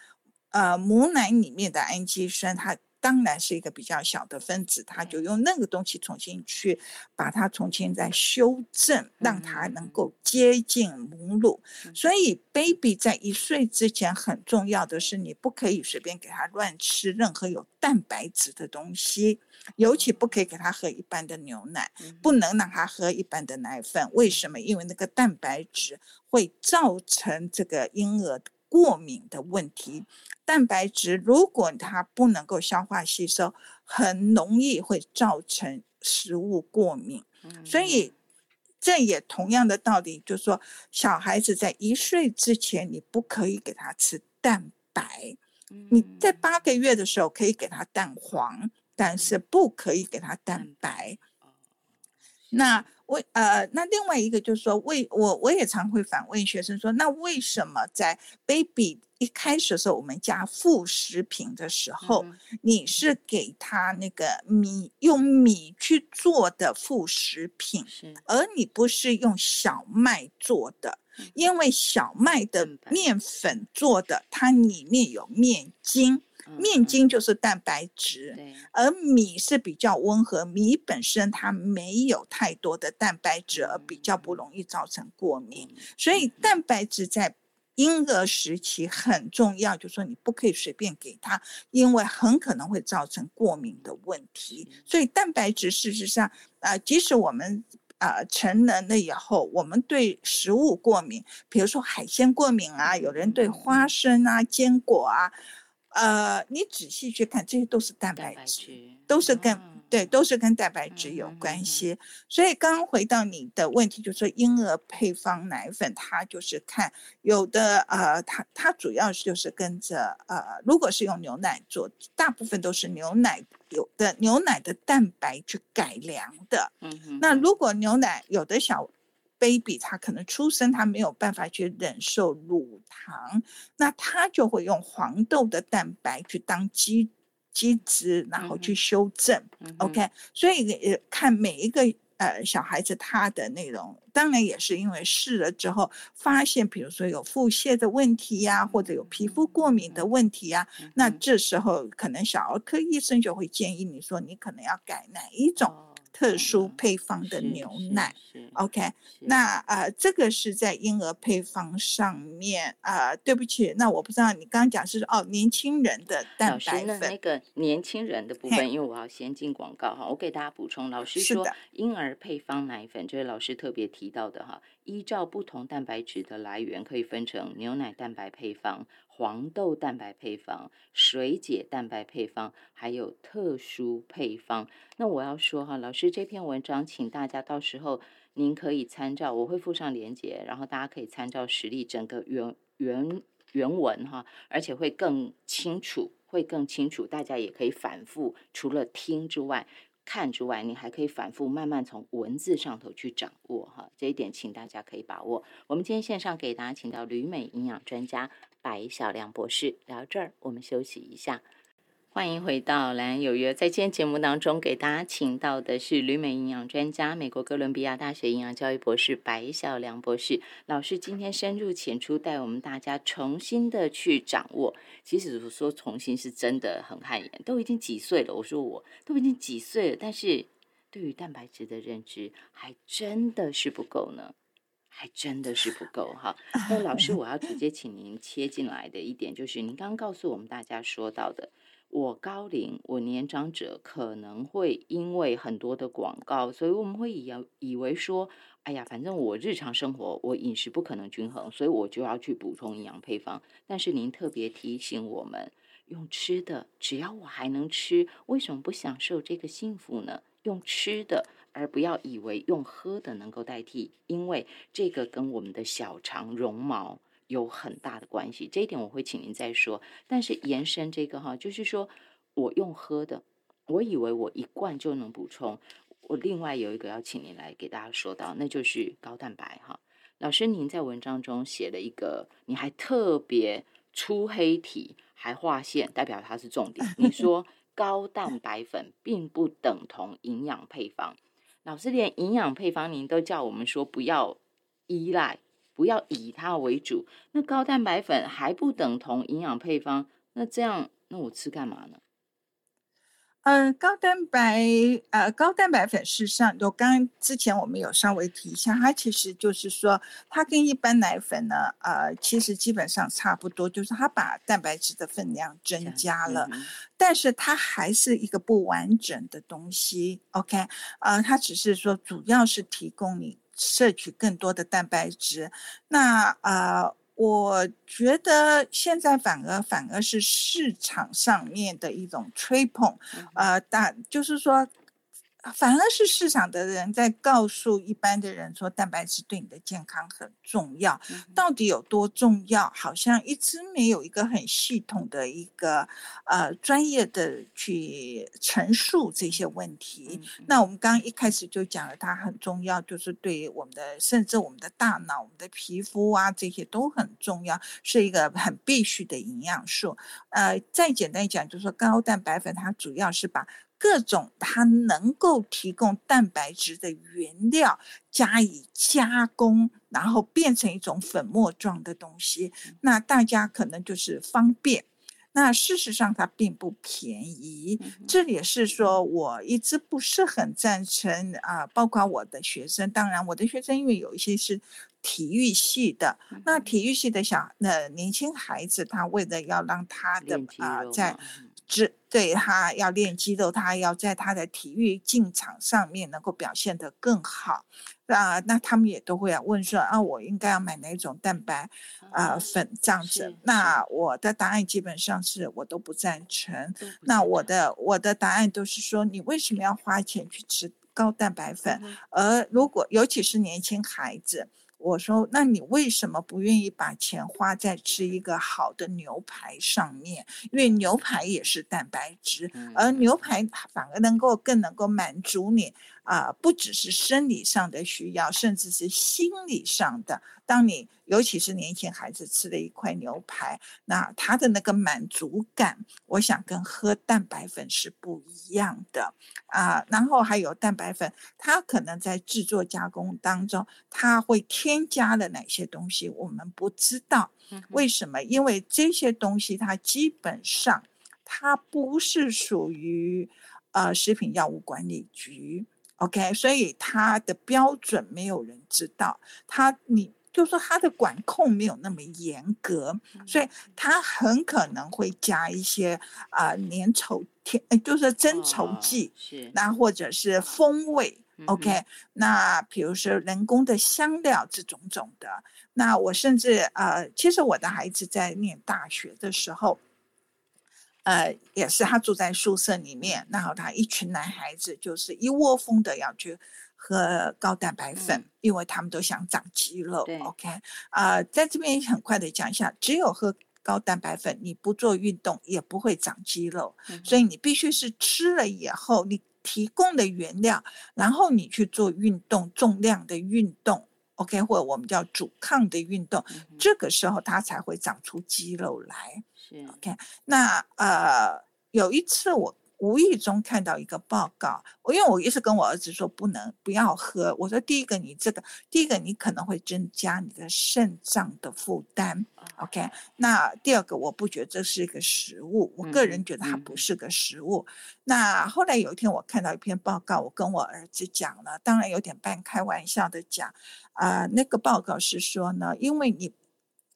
呃母奶里面的氨基酸它。当然是一个比较小的分子，他就用那个东西重新去把它重新再修正，让它能够接近母乳。所以，baby 在一岁之前很重要的是，你不可以随便给他乱吃任何有蛋白质的东西，尤其不可以给他喝一般的牛奶，不能让他喝一般的奶粉。为什么？因为那个蛋白质会造成这个婴儿。过敏的问题，蛋白质如果它不能够消化吸收，很容易会造成食物过敏。所以这也同样的道理，就是说小孩子在一岁之前，你不可以给他吃蛋白。你在八个月的时候可以给他蛋黄，但是不可以给他蛋白。那。为呃，那另外一个就是说，为我我也常会反问学生说，那为什么在 baby 一开始的时候，我们加副食品的时候，你是给他那个米用米去做的副食品，而你不是用小麦做的？因为小麦的面粉做的，它里面有面筋。面筋就是蛋白质，而米是比较温和，米本身它没有太多的蛋白质，而比较不容易造成过敏。所以蛋白质在婴儿时期很重要，就说你不可以随便给他，因为很可能会造成过敏的问题。所以蛋白质事实上，啊，即使我们啊成人了以后，我们对食物过敏，比如说海鲜过敏啊，有人对花生啊、坚果啊。呃，你仔细去看，这些都是蛋白质，都是跟对，都是跟蛋白质有关系。所以刚刚回到你的问题，就是说婴儿配方奶粉，它就是看有的呃，它它主要就是跟着呃，如果是用牛奶做，大部分都是牛奶有的牛奶的蛋白去改良的。嗯那如果牛奶有的小。Baby 他可能出生他没有办法去忍受乳糖，那他就会用黄豆的蛋白去当基基质，然后去修正。OK，所以看每一个呃小孩子他的内容，当然也是因为试了之后发现，比如说有腹泻的问题呀，或者有皮肤过敏的问题呀，那这时候可能小儿科医生就会建议你说，你可能要改哪一种。特殊配方的牛奶，OK，那呃，这个是在婴儿配方上面啊。对不起，那我不知道你刚刚讲是哦，年轻人的蛋白粉那个年轻人的部分，因为我要先进广告哈，我给大家补充，老师说婴儿配方奶粉，就是老师特别提到的哈，依照不同蛋白质的来源，可以分成牛奶蛋白配方。黄豆蛋白配方、水解蛋白配方，还有特殊配方。那我要说哈，老师这篇文章，请大家到时候您可以参照，我会附上链接，然后大家可以参照实例整个原原原文哈，而且会更清楚，会更清楚，大家也可以反复，除了听之外。看之外，你还可以反复慢慢从文字上头去掌握哈，这一点请大家可以把握。我们今天线上给大家请到旅美营养专家白小亮博士，聊这儿，我们休息一下。欢迎回到《蓝有约》。在今天节目当中，给大家请到的是旅美营养专家、美国哥伦比亚大学营养教育博士白小良博士老师。今天深入浅出，带我们大家重新的去掌握。其实说重新是真的很汗颜，都已经几岁了。我说我都已经几岁了，但是对于蛋白质的认知还真的是不够呢，还真的是不够哈。那老师，我要直接请您切进来的一点，就是您刚刚告诉我们大家说到的。我高龄，我年长者可能会因为很多的广告，所以我们会以以为说，哎呀，反正我日常生活我饮食不可能均衡，所以我就要去补充营养配方。但是您特别提醒我们，用吃的，只要我还能吃，为什么不享受这个幸福呢？用吃的，而不要以为用喝的能够代替，因为这个跟我们的小肠绒毛。有很大的关系，这一点我会请您再说。但是延伸这个哈，就是说我用喝的，我以为我一罐就能补充。我另外有一个要请您来给大家说到，那就是高蛋白哈。老师，您在文章中写了一个，你还特别粗黑体，还划线，代表它是重点。你说 [LAUGHS] 高蛋白粉并不等同营养配方。老师连营养配方您都叫我们说不要依赖，不要以它为主。那高蛋白粉还不等同营养配方，那这样那我吃干嘛呢？嗯，高蛋白呃，高蛋白粉事实上，我刚之前我们有稍微提一下，它其实就是说，它跟一般奶粉呢，呃，其实基本上差不多，就是它把蛋白质的分量增加了，但是它还是一个不完整的东西。OK，呃，它只是说主要是提供你摄取更多的蛋白质，那呃。我觉得现在反而反而是市场上面的一种吹捧，呃，但就是说。反而是市场的人在告诉一般的人说，蛋白质对你的健康很重要。到底有多重要？好像一直没有一个很系统的一个呃专业的去陈述这些问题。那我们刚刚一开始就讲了，它很重要，就是对于我们的甚至我们的大脑、我们的皮肤啊这些都很重要，是一个很必须的营养素。呃，再简单讲，就是说高蛋白粉它主要是把。各种它能够提供蛋白质的原料加以加工，然后变成一种粉末状的东西，那大家可能就是方便。那事实上它并不便宜，这也是说我一直不是很赞成啊。包括我的学生，当然我的学生因为有一些是体育系的，那体育系的小那年轻孩子，他为了要让他的啊在。只对他要练肌肉，他要在他的体育竞场上面能够表现得更好，啊，那他们也都会要问说啊，我应该要买哪种蛋白啊粉这样子？那我的答案基本上是我都不赞成。那我的我的答案都是说，你为什么要花钱去吃高蛋白粉？而如果尤其是年轻孩子。我说，那你为什么不愿意把钱花在吃一个好的牛排上面？因为牛排也是蛋白质，而牛排反而能够更能够满足你。啊，不只是生理上的需要，甚至是心理上的。当你尤其是年轻孩子吃了一块牛排，那他的那个满足感，我想跟喝蛋白粉是不一样的啊。然后还有蛋白粉，它可能在制作加工当中，它会添加了哪些东西，我们不知道。为什么？因为这些东西它基本上它不是属于呃食品药物管理局。OK，所以它的标准没有人知道，它你就说它的管控没有那么严格，所以它很可能会加一些啊粘稠添，就是增稠剂，是那或者是风味，OK，那比如说人工的香料这种种的，那我甚至呃，其实我的孩子在念大学的时候。呃，也是他住在宿舍里面，然后他一群男孩子就是一窝蜂的要去喝高蛋白粉，因为他们都想长肌肉。OK，啊，在这边很快的讲一下，只有喝高蛋白粉，你不做运动也不会长肌肉，所以你必须是吃了以后，你提供的原料，然后你去做运动，重量的运动。OK，或者我们叫阻抗的运动，这个时候它才会长出肌肉来。是 OK，那呃，有一次我。无意中看到一个报告，我因为我一直跟我儿子说不能不要喝。我说第一个你这个，第一个你可能会增加你的肾脏的负担。OK，那第二个我不觉得这是一个食物，我个人觉得它不是个食物。那后来有一天我看到一篇报告，我跟我儿子讲了，当然有点半开玩笑的讲，啊，那个报告是说呢，因为你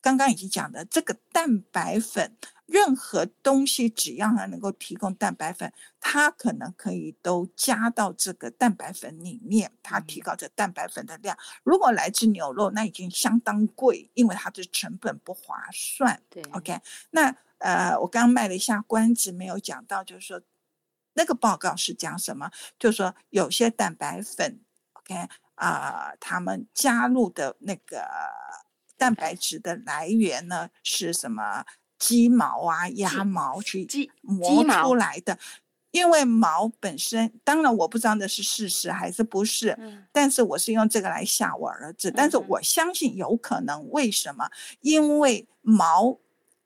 刚刚已经讲的这个蛋白粉。任何东西只要它能够提供蛋白粉，它可能可以都加到这个蛋白粉里面，它提高这蛋白粉的量。如果来自牛肉，那已经相当贵，因为它的成本不划算。对，OK。那呃，我刚刚卖了一下关子，没有讲到，就是说那个报告是讲什么？就是说有些蛋白粉，OK 啊，他们加入的那个蛋白质的来源呢是什么？鸡毛啊，鸭毛去磨出来的，因为毛本身，当然我不知道那是事实还是不是，但是我是用这个来吓我儿子，但是我相信有可能。为什么？因为毛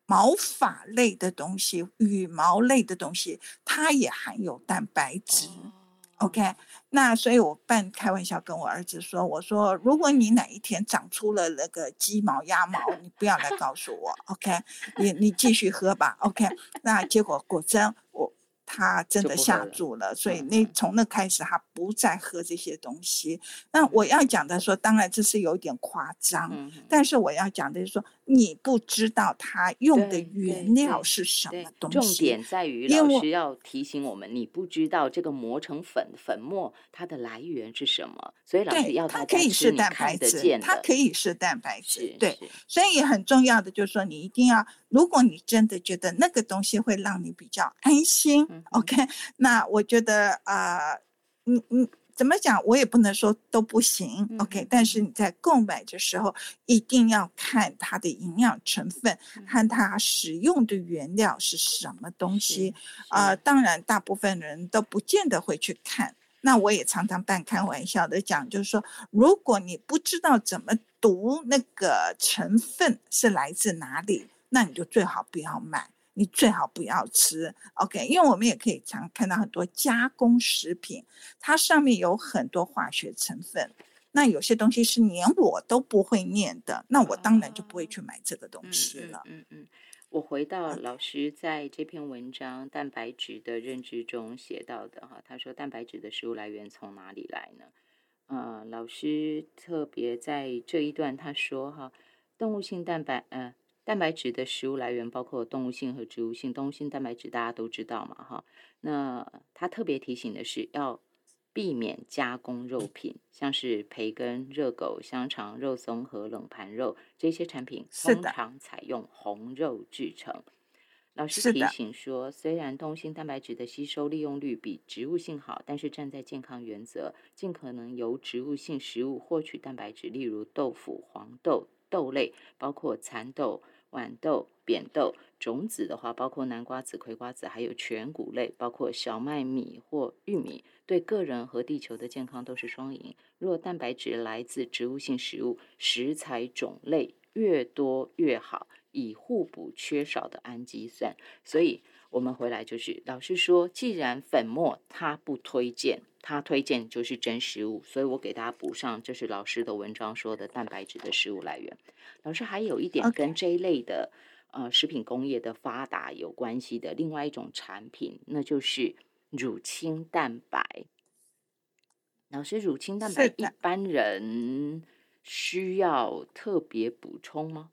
毛发类的东西、羽毛类的东西，它也含有蛋白质。OK，那所以我半开玩笑跟我儿子说：“我说，如果你哪一天长出了那个鸡毛、鸭毛，你不要来告诉我。OK，你你继续喝吧。OK，那结果果真我。”他真的下注了，所以那从那开始，他不再喝这些东西。那我要讲的说，当然这是有点夸张，但是我要讲的是说。你不知道它用的原料是什么东西。重点在于老师要提醒我们，你不知道这个磨成粉粉末它的来源是什么，所以老师要它可以是蛋白质，它可以是蛋白质。对，所以很重要的就是说，你一定要，如果你真的觉得那个东西会让你比较安心，OK，那我觉得啊，嗯嗯。怎么讲？我也不能说都不行，OK。但是你在购买的时候，一定要看它的营养成分，和它使用的原料是什么东西。啊，当然，大部分人都不见得会去看。那我也常常半开玩笑的讲，就是说，如果你不知道怎么读那个成分是来自哪里，那你就最好不要买。你最好不要吃，OK？因为我们也可以常看到很多加工食品，它上面有很多化学成分。那有些东西是连我都不会念的，那我当然就不会去买这个东西了。嗯嗯，我回到老师在这篇文章《蛋白质的认知》中写到的哈，他说蛋白质的食物来源从哪里来呢？呃，老师特别在这一段他说哈，动物性蛋白，呃。蛋白质的食物来源包括动物性和植物性。动物性蛋白质大家都知道嘛，哈。那他特别提醒的是，要避免加工肉品，像是培根、热狗、香肠、肉松和冷盘肉这些产品，通常采用红肉制成。老师提醒说，虽然动物性蛋白质的吸收利用率比植物性好，但是站在健康原则，尽可能由植物性食物获取蛋白质，例如豆腐、黄豆、豆类，包括蚕豆。豌豆、扁豆、种子的话，包括南瓜子、葵瓜子，还有全谷类，包括小麦、米或玉米，对个人和地球的健康都是双赢。若蛋白质来自植物性食物，食材种类越多越好，以互补缺少的氨基酸。所以，我们回来就是老师说，既然粉末他不推荐。他推荐就是真食物，所以我给大家补上，这是老师的文章说的蛋白质的食物来源。老师还有一点跟这一类的呃食品工业的发达有关系的另外一种产品，那就是乳清蛋白。老师，乳清蛋白一般人需要特别补充吗？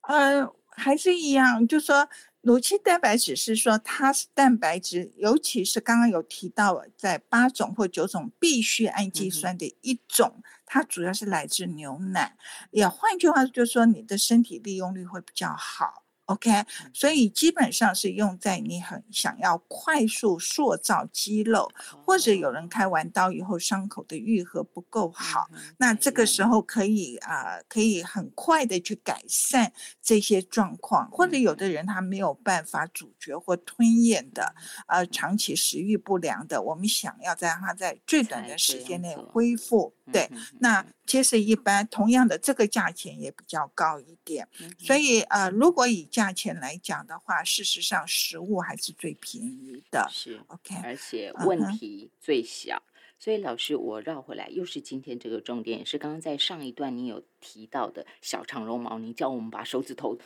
呃，还是一样，就说。乳清蛋白质是说它是蛋白质，尤其是刚刚有提到在八种或九种必需氨基酸的一种，它主要是来自牛奶。也换句话就是说，你的身体利用率会比较好。OK，所以基本上是用在你很想要快速塑造肌肉，或者有人开完刀以后伤口的愈合不够好，那这个时候可以啊，可以很快的去改善这些状况，或者有的人他。没有办法咀嚼或吞咽的，呃，长期食欲不良的，我们想要在他在最短的时间内恢复，对，那。其实一般，同样的这个价钱也比较高一点，所以呃，如果以价钱来讲的话，事实上食物还是最便宜的，是 OK，而且问题最小。所以老师，我绕回来，又是今天这个重点，也是刚刚在上一段你有提到的小长绒毛，你叫我们把手指头，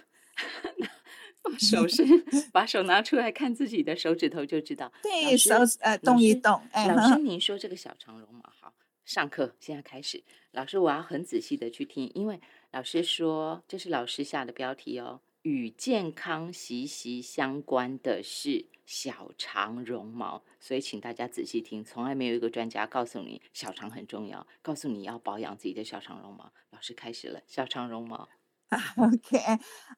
[LAUGHS] 把手是 [LAUGHS] 把手拿出来看自己的手指头就知道，对手呃动一动。老师，您说这个小长绒毛好。上课现在开始，老师我要很仔细的去听，因为老师说这是老师下的标题哦，与健康息息相关的是小肠绒毛，所以请大家仔细听，从来没有一个专家告诉你小肠很重要，告诉你要保养自己的小肠绒毛。老师开始了，小肠绒毛，[LAUGHS] OK，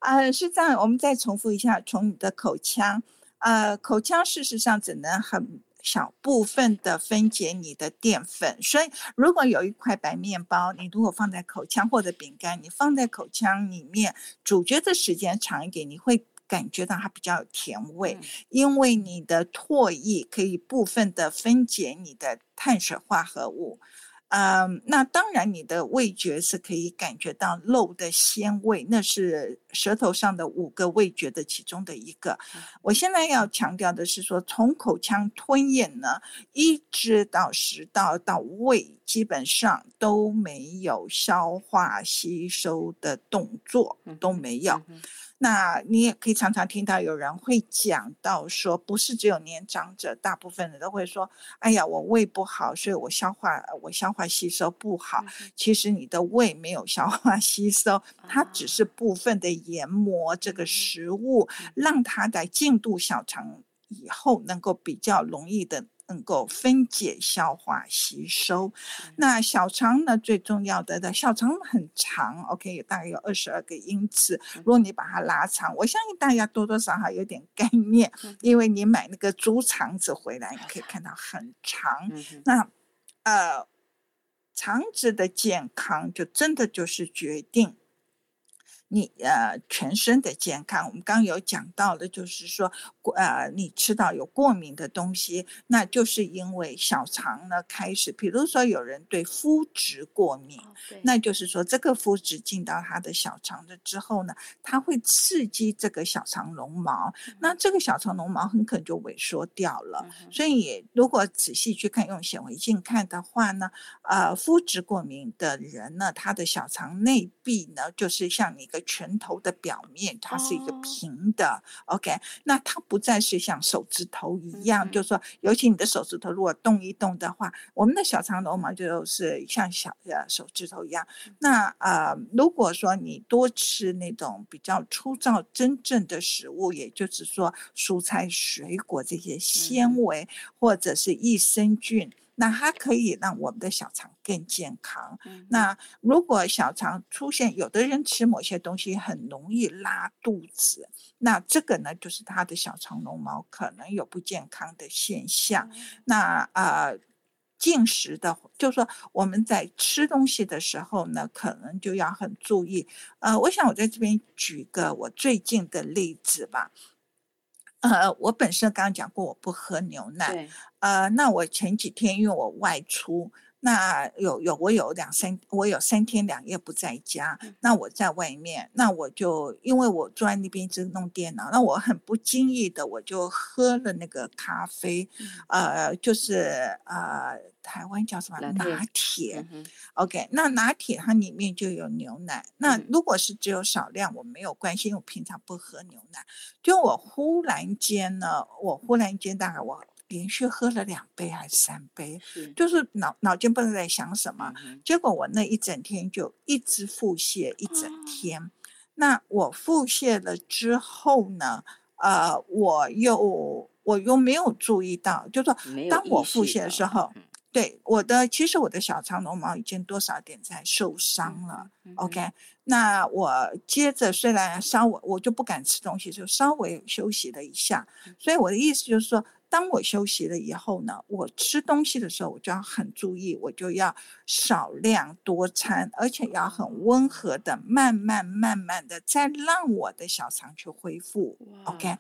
啊是这样，我们再重复一下，从你的口腔，呃，口腔事实上只能很。小部分的分解你的淀粉，所以如果有一块白面包，你如果放在口腔或者饼干，你放在口腔里面咀嚼的时间长一点，你会感觉到它比较有甜味，因为你的唾液可以部分的分解你的碳水化合物。嗯，那当然，你的味觉是可以感觉到肉的鲜味，那是舌头上的五个味觉的其中的一个。我现在要强调的是说，从口腔吞咽呢，一直到食道到胃，基本上都没有消化吸收的动作，都没有。那你也可以常常听到有人会讲到说，不是只有年长者，大部分人都会说：“哎呀，我胃不好，所以我消化我消化吸收不好。”其实你的胃没有消化 [LAUGHS] 吸收，它只是部分的研磨这个食物，让它在进入小肠以后能够比较容易的。能够分解、消化、吸收。那小肠呢？最重要的的小肠很长，OK，大概有二十二个英尺。如果你把它拉长，我相信大家多多少少有点概念，因为你买那个猪肠子回来，你可以看到很长。那呃，肠子的健康就真的就是决定。你呃全身的健康，我们刚刚有讲到的，就是说，呃，你吃到有过敏的东西，那就是因为小肠呢开始，比如说有人对麸质过敏，那就是说这个麸质进到他的小肠的之后呢，它会刺激这个小肠绒毛，那这个小肠绒毛很可能就萎缩掉了。所以如果仔细去看，用显微镜看的话呢，呃，麸质过敏的人呢，他的小肠内壁呢，就是像一个。拳头的表面，它是一个平的，OK，那它不再是像手指头一样，就是说，尤其你的手指头如果动一动的话，我们的小肠绒毛就是像小呃手指头一样。那呃，如果说你多吃那种比较粗糙、真正的食物，也就是说蔬菜、水果这些纤维或者是益生菌。那它可以让我们的小肠更健康。那如果小肠出现，有的人吃某些东西很容易拉肚子，那这个呢，就是他的小肠绒毛可能有不健康的现象。那呃，进食的，就是说我们在吃东西的时候呢，可能就要很注意。呃，我想我在这边举个我最近的例子吧。呃，我本身刚刚讲过，我不喝牛奶。呃，那我前几天因为我外出。那有有我有两三我有三天两夜不在家，那我在外面，那我就因为我坐在那边一直弄电脑，那我很不经意的我就喝了那个咖啡，呃，就是呃台湾叫什么拿铁，OK，那拿铁它里面就有牛奶，那如果是只有少量我没有关系，因为我平常不喝牛奶，就我忽然间呢，我忽然间大概我。连续喝了两杯还是三杯，就是脑脑筋不知道在想什么，结果我那一整天就一直腹泻一整天。那我腹泻了之后呢？呃，我又我又没有注意到，就说当我腹泻的时候，对我的其实我的小肠绒毛已经多少点在受伤了。OK，那我接着虽然稍微我就不敢吃东西，就稍微休息了一下。所以我的意思就是说。当我休息了以后呢，我吃东西的时候，我就要很注意，我就要少量多餐，而且要很温和的，慢慢慢慢的再让我的小肠去恢复。OK，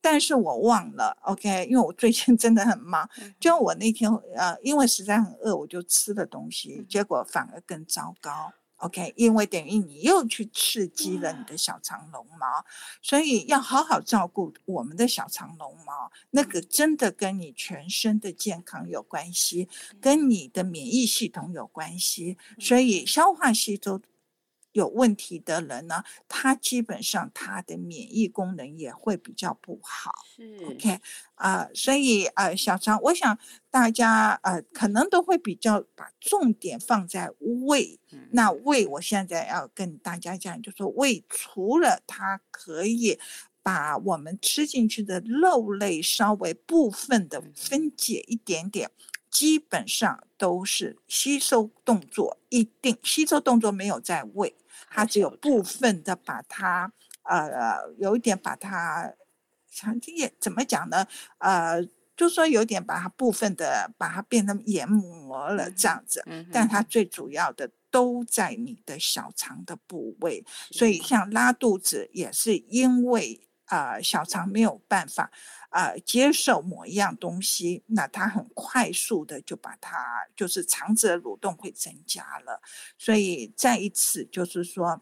但是我忘了 OK，因为我最近真的很忙，就我那天呃，因为实在很饿，我就吃了东西，结果反而更糟糕。OK，因为等于你又去刺激了你的小肠绒毛，所以要好好照顾我们的小肠绒毛。那个真的跟你全身的健康有关系，跟你的免疫系统有关系。所以消化吸收。有问题的人呢，他基本上他的免疫功能也会比较不好。是，OK，啊，所以呃，小肠，我想大家呃可能都会比较把重点放在胃。那胃，我现在要跟大家讲，就说胃除了它可以把我们吃进去的肉类稍微部分的分解一点点。基本上都是吸收动作一定吸收动作没有在胃，它只有部分的把它呃有一点把它，常经也怎么讲呢？呃，就说有点把它部分的把它变成研磨了这样子，但它最主要的都在你的小肠的部位，所以像拉肚子也是因为。啊小肠没有办法啊接受某一样东西，那它很快速的就把它就是肠子的蠕动会增加了，所以再一次就是说。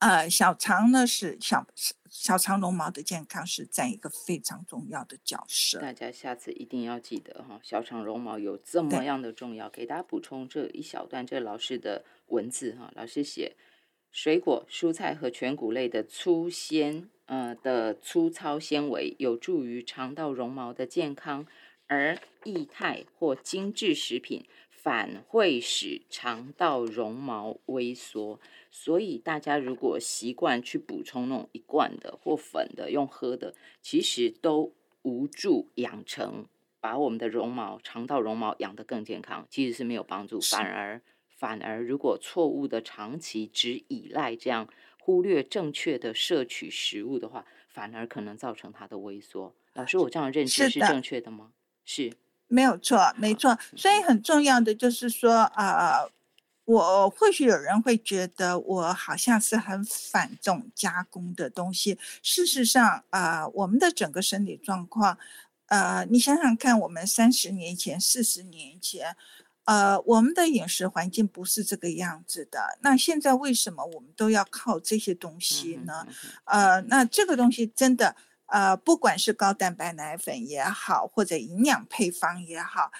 呃，小肠呢是小小肠绒毛的健康是占一个非常重要的角色。大家下次一定要记得哈，小肠绒毛有这么样的重要。给大家补充这一小段，这老师的文字哈，老师写：水果、蔬菜和全谷类的粗纤呃的粗糙纤维有助于肠道绒毛的健康，而液态或精致食品反会使肠道绒毛萎缩。所以大家如果习惯去补充那种一罐的或粉的用喝的，其实都无助养成把我们的绒毛肠道绒毛养得更健康，其实是没有帮助，反而反而如果错误的长期只依赖这样忽略正确的摄取食物的话，反而可能造成它的萎缩。老师，我这样认知是正确的吗？是，没有错，没错。所以很重要的就是说啊。我或许有人会觉得我好像是很反这种加工的东西。事实上，啊，我们的整个身体状况，呃，你想想看，我们三十年前、四十年前，呃，我们的饮食环境不是这个样子的。那现在为什么我们都要靠这些东西呢？呃，那这个东西真的，呃，不管是高蛋白奶粉也好，或者营养配方也好。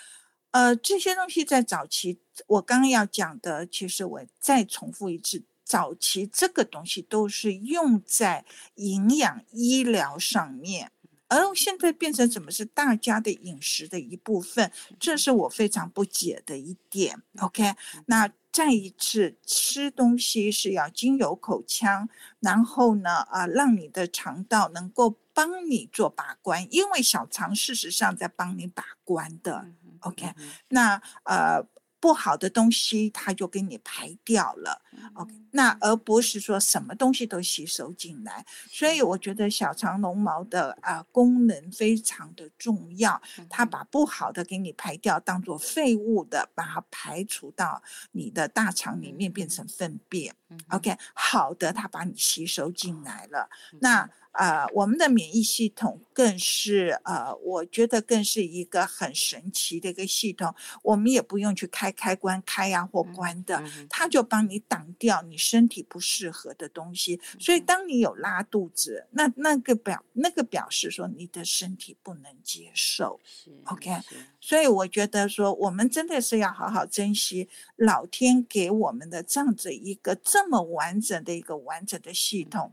呃，这些东西在早期，我刚刚要讲的，其实我再重复一次，早期这个东西都是用在营养医疗上面，而现在变成怎么是大家的饮食的一部分，这是我非常不解的一点。OK，那再一次吃东西是要经由口腔，然后呢，啊，让你的肠道能够帮你做把关，因为小肠事实上在帮你把关的。OK，那呃不好的东西它就给你排掉了。OK，那而不是说什么东西都吸收进来。所以我觉得小肠绒毛的啊功能非常的重要，它把不好的给你排掉，当做废物的把它排除到你的大肠里面变成粪便。OK，好的它把你吸收进来了。那啊，我们的免疫系统更是呃，我觉得更是一个很神奇的一个系统。我们也不用去开开关开呀或关的，它就帮你挡掉你身体不适合的东西。所以当你有拉肚子，那那个表那个表示说你的身体不能接受。OK，所以我觉得说我们真的是要好好珍惜老天给我们的这样子一个这么完整的一个完整的系统。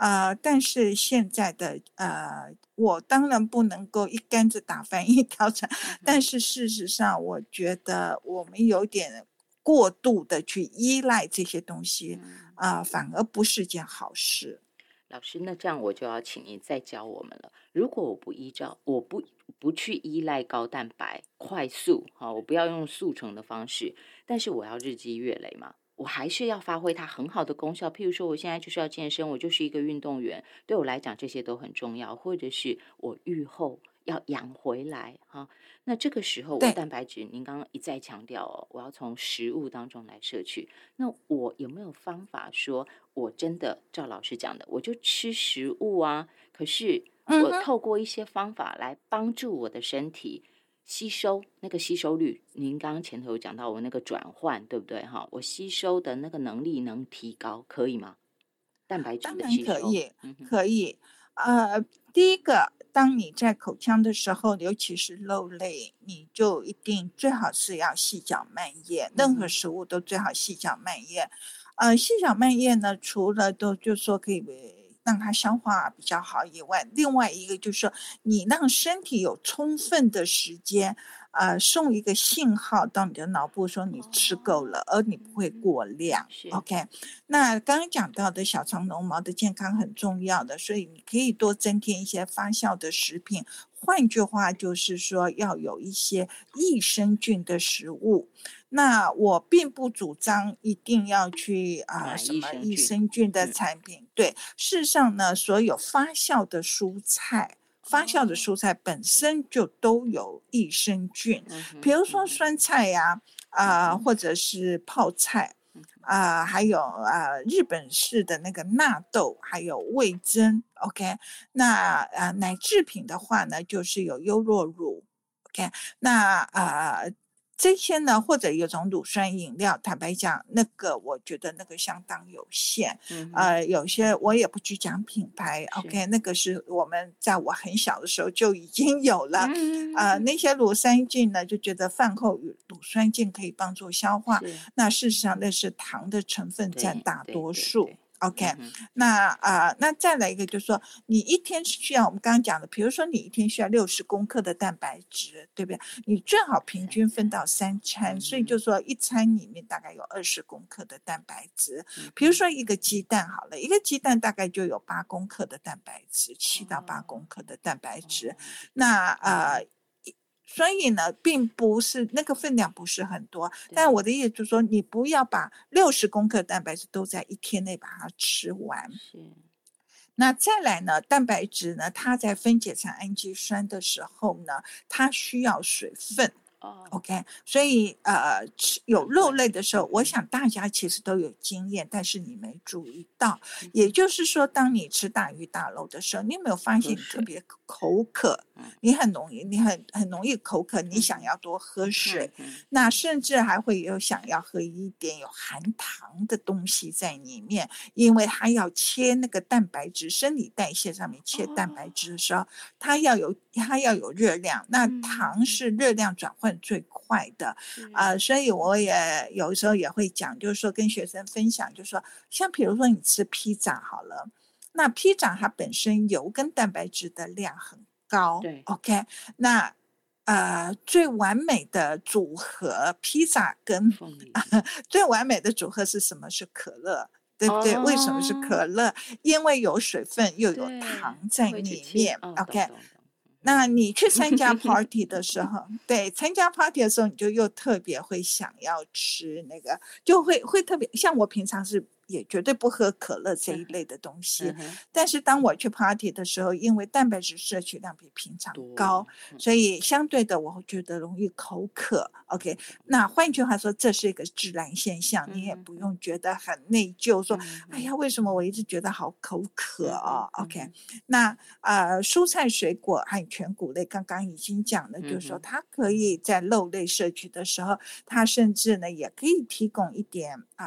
啊，但是现在的呃，我当然不能够一竿子打翻一条船，但是事实上，我觉得我们有点过度的去依赖这些东西，啊，反而不是件好事。老师，那这样我就要请您再教我们了。如果我不依照，我不不去依赖高蛋白、快速，哈，我不要用速成的方式，但是我要日积月累嘛。我还是要发挥它很好的功效，譬如说，我现在就是要健身，我就是一个运动员，对我来讲这些都很重要。或者是我愈后要养回来哈，那这个时候我蛋白质，您刚刚一再强调哦，我要从食物当中来摄取。那我有没有方法说，我真的照老师讲的，我就吃食物啊？可是我透过一些方法来帮助我的身体。吸收那个吸收率，您刚刚前头有讲到我那个转换，对不对？哈，我吸收的那个能力能提高，可以吗？蛋白质的吸收可以，可以。呃，第一个，当你在口腔的时候，尤其是肉类，你就一定最好是要细嚼慢咽，任何食物都最好细嚼慢咽。呃，细嚼慢咽呢，除了都就说可以。让它消化比较好以外，另外一个就是说，你让身体有充分的时间，呃，送一个信号到你的脑部，说你吃够了，而你不会过量。OK，那刚刚讲到的小肠绒毛的健康很重要的，所以你可以多增添一些发酵的食品。换句话就是说，要有一些益生菌的食物。那我并不主张一定要去啊什么益生菌的产品。对，事实上呢，所有发酵的蔬菜，发酵的蔬菜本身就都有益生菌。比如说酸菜呀，啊，或者是泡菜，啊，还有啊日本式的那个纳豆，还有味增，OK。那啊奶制品的话呢，就是有优酪乳，OK。那啊。这些呢，或者有种乳酸饮料，坦白讲，那个我觉得那个相当有限。嗯，呃，有些我也不去讲品牌，OK，那个是我们在我很小的时候就已经有了。嗯，呃，那些乳酸菌呢，就觉得饭后乳酸菌可以帮助消化，那事实上那是糖的成分占大多数。OK，那啊，那再来一个，就是说，你一天需要我们刚刚讲的，比如说你一天需要六十公克的蛋白质，对不对？你最好平均分到三餐，所以就说一餐里面大概有二十公克的蛋白质。比如说一个鸡蛋好了，一个鸡蛋大概就有八公克的蛋白质，七到八公克的蛋白质。那啊。所以呢，并不是那个分量不是很多，但我的意思就是说，你不要把六十公克蛋白质都在一天内把它吃完。是。那再来呢，蛋白质呢，它在分解成氨基酸的时候呢，它需要水分。哦，OK，所以呃，吃有肉类的时候，我想大家其实都有经验，但是你没注意到。也就是说，当你吃大鱼大肉的时候，你有没有发现特别口渴？你很容易，你很很容易口渴，你想要多喝水，那甚至还会有想要喝一点有含糖的东西在里面，因为它要切那个蛋白质，生理代谢上面切蛋白质的时候，它要有它要有热量，那糖是热量转换。最快的啊，所以我也有时候也会讲，就是说跟学生分享，就是说，像比如说你吃披萨好了，那披萨它本身油跟蛋白质的量很高，对，OK，那呃最完美的组合，披萨跟 [LAUGHS] 最完美的组合是什么？是可乐，对不对？为什么是可乐？因为有水分又有糖在里面，OK。那你去参加 [LAUGHS] party 的时候，对，参加 party 的时候，你就又特别会想要吃那个，就会会特别像我平常是。也绝对不喝可乐这一类的东西，但是当我去 party 的时候，因为蛋白质摄取量比平常高，所以相对的我会觉得容易口渴。OK，那换句话说，这是一个自然现象，你也不用觉得很内疚，说哎呀，为什么我一直觉得好口渴啊？OK，那呃，蔬菜水果还有全谷类，刚刚已经讲了，就是说它可以在肉类摄取的时候，它甚至呢也可以提供一点啊。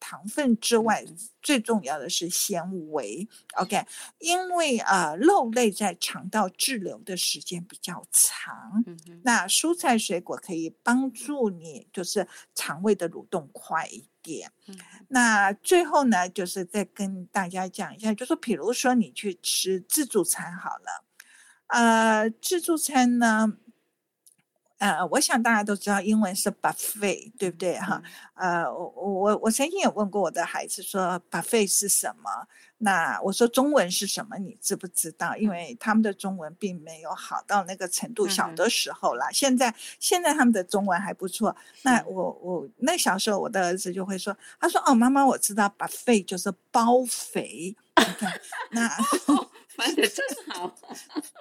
糖分之外，最重要的是纤维。OK，因为啊，肉类在肠道滞留的时间比较长，那蔬菜水果可以帮助你，就是肠胃的蠕动快一点。那最后呢，就是再跟大家讲一下，就说，比如说你去吃自助餐好了，呃，自助餐呢。呃，我想大家都知道英文是 buffet，对不对哈？呃，我我我曾经也问过我的孩子说 buffet 是什么？那我说中文是什么？你知不知道？因为他们的中文并没有好到那个程度，小的时候啦。现在现在他们的中文还不错。那我我那小时候我的儿子就会说，他说哦，妈妈我知道 buffet 就是包肥。那 [LAUGHS] 翻的真好。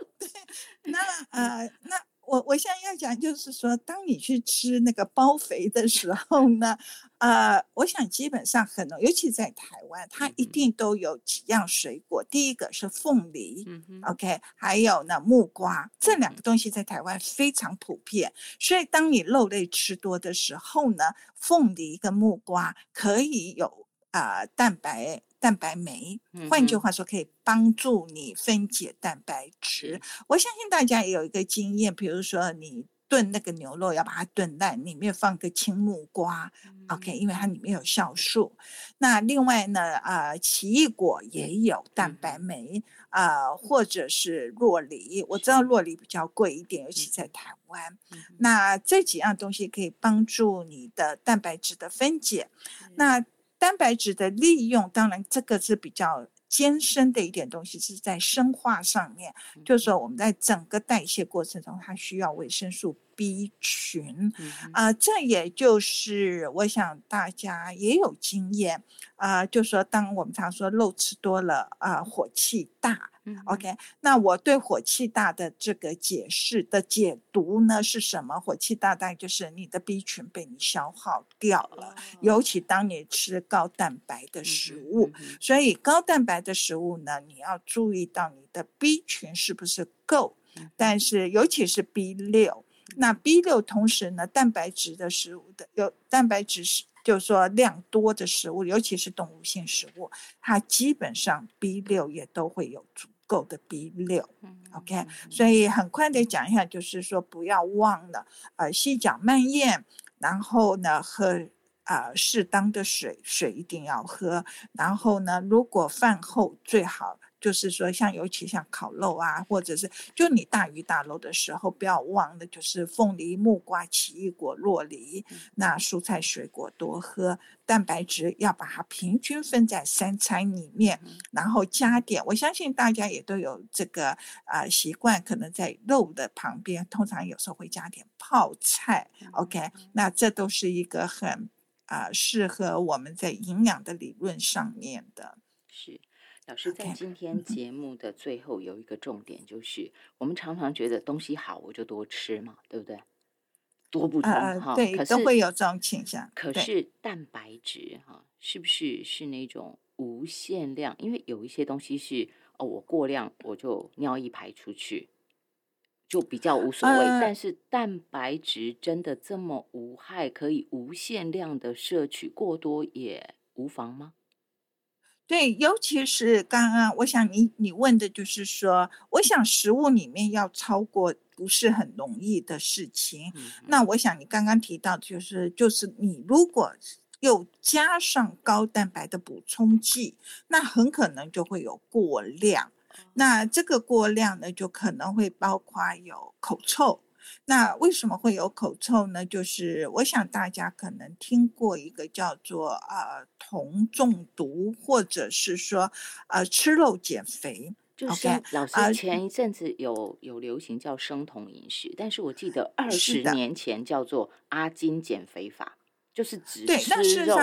[LAUGHS] 那呃那。我我现在要讲，就是说，当你去吃那个包肥的时候呢，呃，我想基本上很多，尤其在台湾，它一定都有几样水果。第一个是凤梨，OK，还有呢木瓜，这两个东西在台湾非常普遍。所以，当你肉类吃多的时候呢，凤梨跟木瓜可以有啊蛋白。蛋白酶，换句话说，可以帮助你分解蛋白质。我相信大家也有一个经验，比如说你炖那个牛肉，要把它炖烂，里面放个青木瓜，OK，因为它里面有酵素。那另外呢，呃，奇异果也有蛋白酶，呃，或者是洛梨，我知道洛梨比较贵一点，尤其在台湾。那这几样东西可以帮助你的蛋白质的分解。那蛋白质的利用，当然这个是比较艰深的一点东西，是在生化上面。就是说，我们在整个代谢过程中，它需要维生素 B 群啊。这也就是我想大家也有经验啊，就说当我们常说肉吃多了啊，火气大 OK，那我对火气大的这个解释的解读呢是什么？火气大概就是你的 B 群被你消耗掉了，尤其。当你吃高蛋白的食物，所以高蛋白的食物呢，你要注意到你的 B 群是不是够，但是尤其是 B 六，那 B 六同时呢，蛋白质的食物的有蛋白质是。就是说，量多的食物，尤其是动物性食物，它基本上 B 六也都会有足够的 B 六。OK，所以很快的讲一下，就是说不要忘了，呃，细嚼慢咽，然后呢，喝啊适当的水，水一定要喝，然后呢，如果饭后最好。就是说，像尤其像烤肉啊，或者是就你大鱼大肉的时候，不要忘了就是凤梨、木瓜、奇异果、洛梨，那蔬菜水果多喝，蛋白质要把它平均分在三餐里面，然后加点。我相信大家也都有这个啊习惯，可能在肉的旁边，通常有时候会加点泡菜。OK，那这都是一个很啊适合我们在营养的理论上面的。是。老师在今天节目的最后有一个重点，就是我们常常觉得东西好我就多吃嘛，对不对？多不多哈？对，都会有这种倾向。可是蛋白质哈，是不是是那种无限量？因为有一些东西是哦，我过量我就尿一排出去，就比较无所谓。但是蛋白质真的这么无害，可以无限量的摄取，过多也无妨吗？对，尤其是刚刚，我想你你问的就是说，我想食物里面要超过不是很容易的事情。那我想你刚刚提到就是，就是你如果又加上高蛋白的补充剂，那很可能就会有过量。那这个过量呢，就可能会包括有口臭。那为什么会有口臭呢？就是我想大家可能听过一个叫做呃铜中毒，或者是说呃吃肉减肥。就是老师前一阵子有有流行叫生酮饮食，但是我记得二十年前叫做阿金减肥法，就是只吃肉。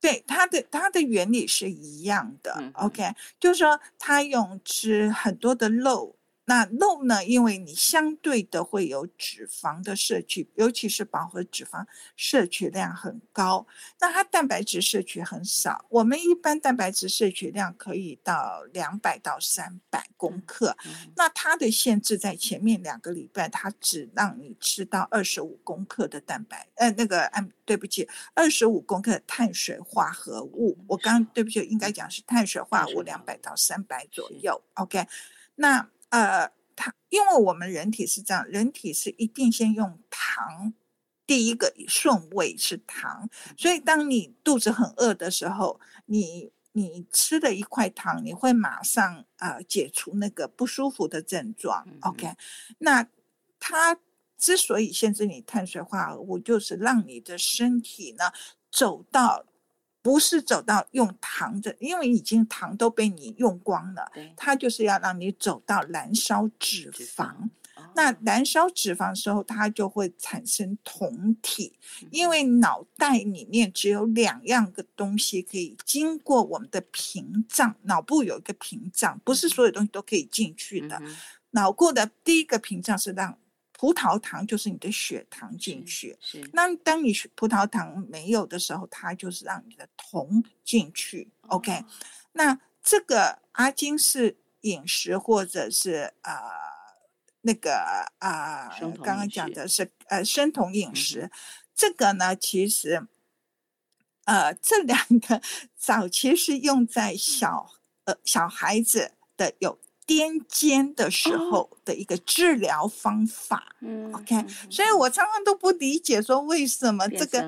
对它的它的原理是一样的。OK，就是说他用吃很多的肉。那肉呢？因为你相对的会有脂肪的摄取，尤其是饱和脂肪摄取量很高。那它蛋白质摄取很少。我们一般蛋白质摄取量可以到两百到三百公克。那它的限制在前面两个礼拜，它只让你吃到二十五公克的蛋白，呃，那个，嗯，对不起，二十五公克碳水化合物。我刚刚对不起，应该讲是碳水化合物两百到三百左右。OK，那。呃，它因为我们人体是这样，人体是一定先用糖，第一个顺位是糖，所以当你肚子很饿的时候，你你吃了一块糖，你会马上呃解除那个不舒服的症状。OK，那它之所以限制你碳水化合物，就是让你的身体呢走到。不是走到用糖的，因为已经糖都被你用光了。它就是要让你走到燃烧脂肪。那燃烧脂肪的时候，它就会产生酮体。因为脑袋里面只有两样个东西可以经过我们的屏障，脑部有一个屏障，不是所有东西都可以进去的。脑部的第一个屏障是让。葡萄糖就是你的血糖进去，是。那当你葡萄糖没有的时候，它就是让你的酮进去。OK，那这个阿金是饮食或者是呃那个啊，刚刚讲的是呃生酮饮食，这个呢其实呃这两个 [LAUGHS] 早期是用在小呃小孩子的有。癫痫的时候的一个治疗方法，OK，所以我常常都不理解，说为什么这个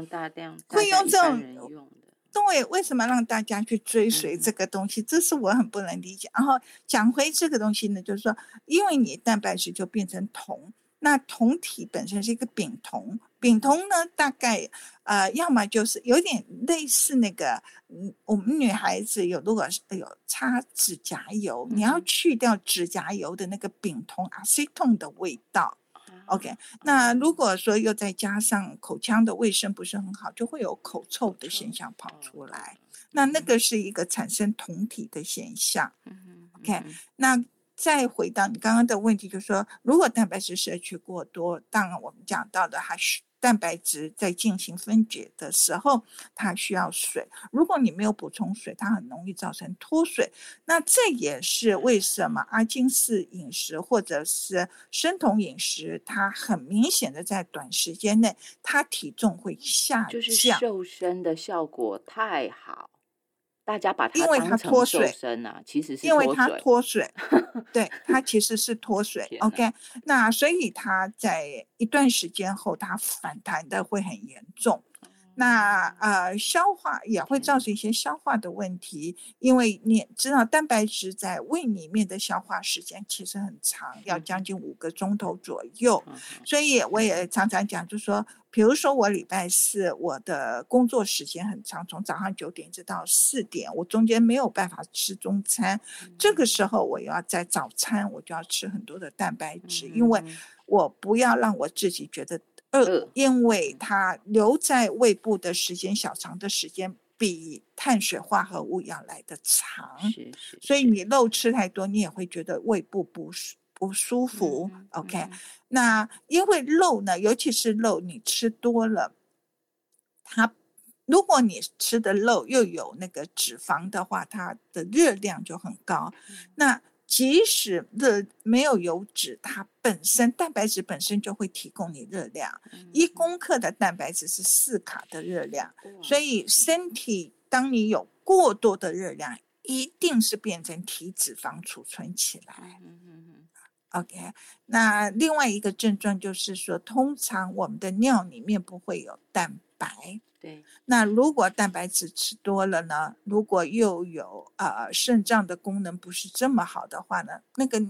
会用这种，对，为什么让大家去追随这个东西？这是我很不能理解。然后讲回这个东西呢，就是说，因为你蛋白质就变成酮。那酮体本身是一个丙酮，丙酮呢，大概呃，要么就是有点类似那个，嗯，我们女孩子有如果是有擦指甲油，你要去掉指甲油的那个丙酮阿西酮的味道，OK。那如果说又再加上口腔的卫生不是很好，就会有口臭的现象跑出来。那那个是一个产生酮体的现象。OK，那再回到你刚刚的问题，就是说，如果蛋白质摄取过多，当然我们讲到的还是。蛋白质在进行分解的时候，它需要水。如果你没有补充水，它很容易造成脱水。那这也是为什么阿金氏饮食或者是生酮饮食，它很明显的在短时间内，它体重会下降，就是瘦身的效果太好。大家把它因为它脱水啊，其实是因为它脱水，对它其实是脱水。[LAUGHS] OK，那所以它在一段时间后，它反弹的会很严重。那呃，消化也会造成一些消化的问题，因为你知道蛋白质在胃里面的消化时间其实很长，要将近五个钟头左右。所以我也常常讲，就说，比如说我礼拜四我的工作时间很长，从早上九点一直到四点，我中间没有办法吃中餐，这个时候我要在早餐我就要吃很多的蛋白质，因为我不要让我自己觉得。饿，因为它留在胃部的时间，小肠的时间比碳水化合物要来的长，是是，所以你肉吃太多，你也会觉得胃部不舒不舒服。OK，那因为肉呢，尤其是肉，你吃多了，它如果你吃的肉又有那个脂肪的话，它的热量就很高。那即使热没有油脂，它本身蛋白质本身就会提供你热量。一公克的蛋白质是四卡的热量，所以身体当你有过多的热量，一定是变成体脂肪储存起来。嗯嗯嗯 OK，那另外一个症状就是说，通常我们的尿里面不会有蛋白。对，那如果蛋白质吃多了呢？如果又有呃肾脏的功能不是这么好的话呢？那个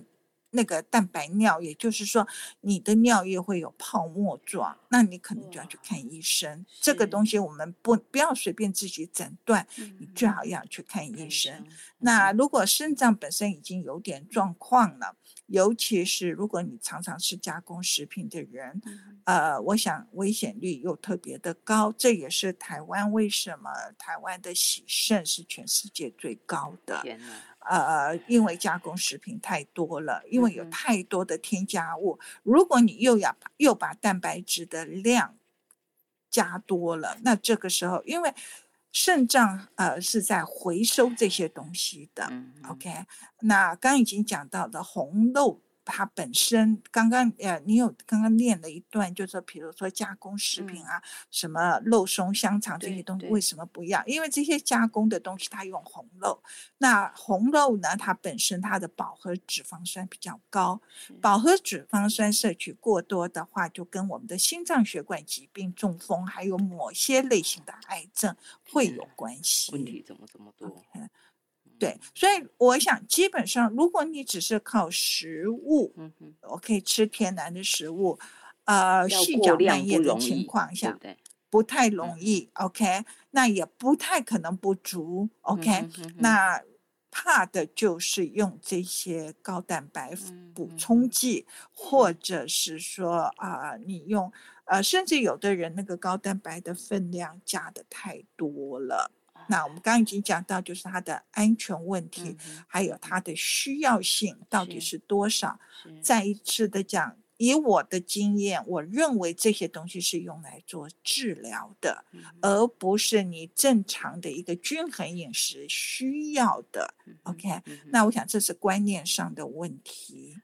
那个蛋白尿，也就是说你的尿液会有泡沫状，那你可能就要去看医生。这个东西我们不不要随便自己诊断，你最好要去看医生。那如果肾脏本身已经有点状况了。尤其是如果你常常吃加工食品的人，呃，我想危险率又特别的高，这也是台湾为什么台湾的喜肾是全世界最高的。呃，因为加工食品太多了，因为有太多的添加物。如果你又要又把蛋白质的量加多了，那这个时候因为。肾脏呃是在回收这些东西的，OK。那刚已经讲到的红肉。它本身刚刚呃，你有刚刚练了一段，就是说，比如说加工食品啊，什么肉松、香肠这些东西为什么不一样？因为这些加工的东西它用红肉，那红肉呢，它本身它的饱和脂肪酸比较高，饱和脂肪酸摄取过多的话，就跟我们的心脏血管疾病、中风，还有某些类型的癌症会有关系。问题怎么这么多？对，所以我想，基本上，如果你只是靠食物，嗯我可以吃天然的食物，呃，细嚼慢咽的情况下，不太？容易，OK，那也不太可能不足，OK，那怕的就是用这些高蛋白补充剂，或者是说啊，你用，呃，甚至有的人那个高蛋白的分量加的太多了。那我们刚刚已经讲到，就是它的安全问题，还有它的需要性到底是多少？再一次的讲，以我的经验，我认为这些东西是用来做治疗的，而不是你正常的一个均衡饮食需要的。OK，那我想这是观念上的问题。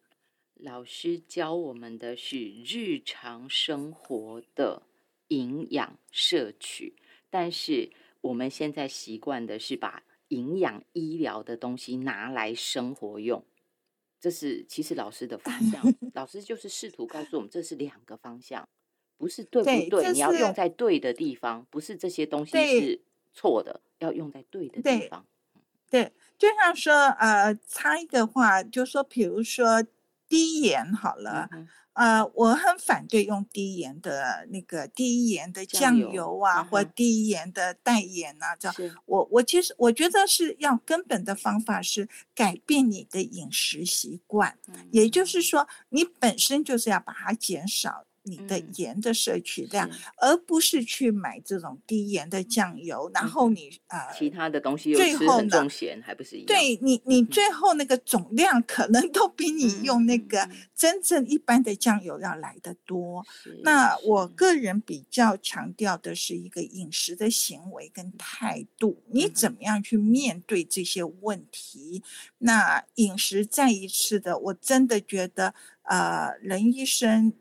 老师教我们的是日常生活的营养摄取，但是。我们现在习惯的是把营养医疗的东西拿来生活用，这是其实老师的方向。[LAUGHS] 老师就是试图告诉我们，这是两个方向，不是对不对？你要用在对的地方，不是这些东西是错的，要用在对的地方。对，就像说呃，插一个话，就说比如说低盐好了。呃，我很反对用低盐的那个低盐的酱油啊，或低盐的代盐啊，这样。我我其实我觉得是要根本的方法是改变你的饮食习惯，也就是说，你本身就是要把它减少你的盐的摄取量，而不是去买这种低盐的酱油，然后你呃其他的东西最后很重咸，还不是一样？对你，你最后那个总量可能都比你用那个真正一般的酱油要来的多。那我个人比较强调的是一个饮食的行为跟态度，你怎么样去面对这些问题？那饮食再一次的，我真的觉得呃，人一生。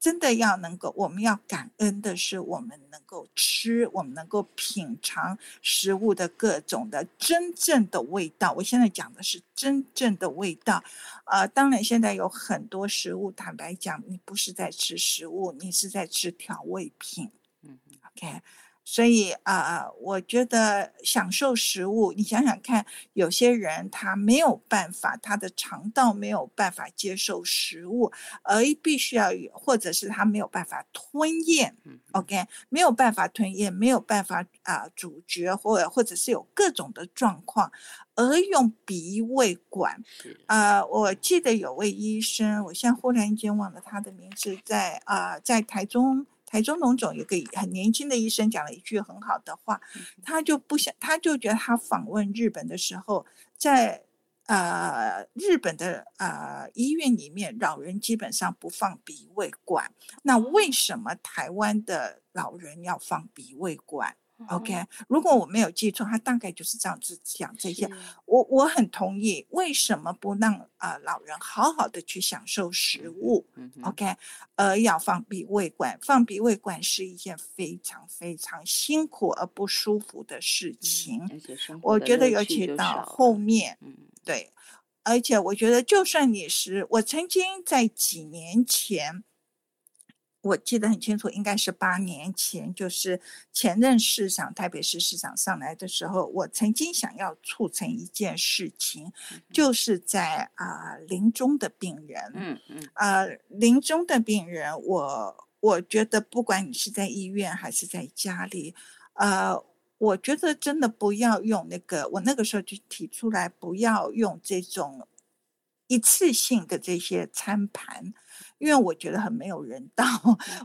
真的要能够，我们要感恩的是，我们能够吃，我们能够品尝食物的各种的真正的味道。我现在讲的是真正的味道，呃，当然现在有很多食物，坦白讲，你不是在吃食物，你是在吃调味品。嗯，OK。所以啊，我觉得享受食物，你想想看，有些人他没有办法，他的肠道没有办法接受食物，而必须要，或者是他没有办法吞咽，OK，没有办法吞咽，没有办法啊，咀嚼，或者或者是有各种的状况，而用鼻胃管。啊，我记得有位医生，我现在忽然间忘了他的名字，在啊，在台中。台中农总有个很年轻的医生讲了一句很好的话，他就不想，他就觉得他访问日本的时候，在呃日本的呃医院里面，老人基本上不放鼻胃管，那为什么台湾的老人要放鼻胃管？OK，如果我没有记错，他大概就是这样子讲这些。我我很同意，为什么不让啊老人好好的去享受食物？OK，而要放鼻胃管，放鼻胃管是一件非常非常辛苦而不舒服的事情。我觉得尤其到后面，对，而且我觉得就算你是，我曾经在几年前。我记得很清楚，应该是八年前，就是前任市长台北市市长上来的时候，我曾经想要促成一件事情，就是在啊临终的病人，嗯嗯，啊临终的病人，我我觉得不管你是在医院还是在家里，呃，我觉得真的不要用那个，我那个时候就提出来，不要用这种一次性的这些餐盘。因为我觉得很没有人道，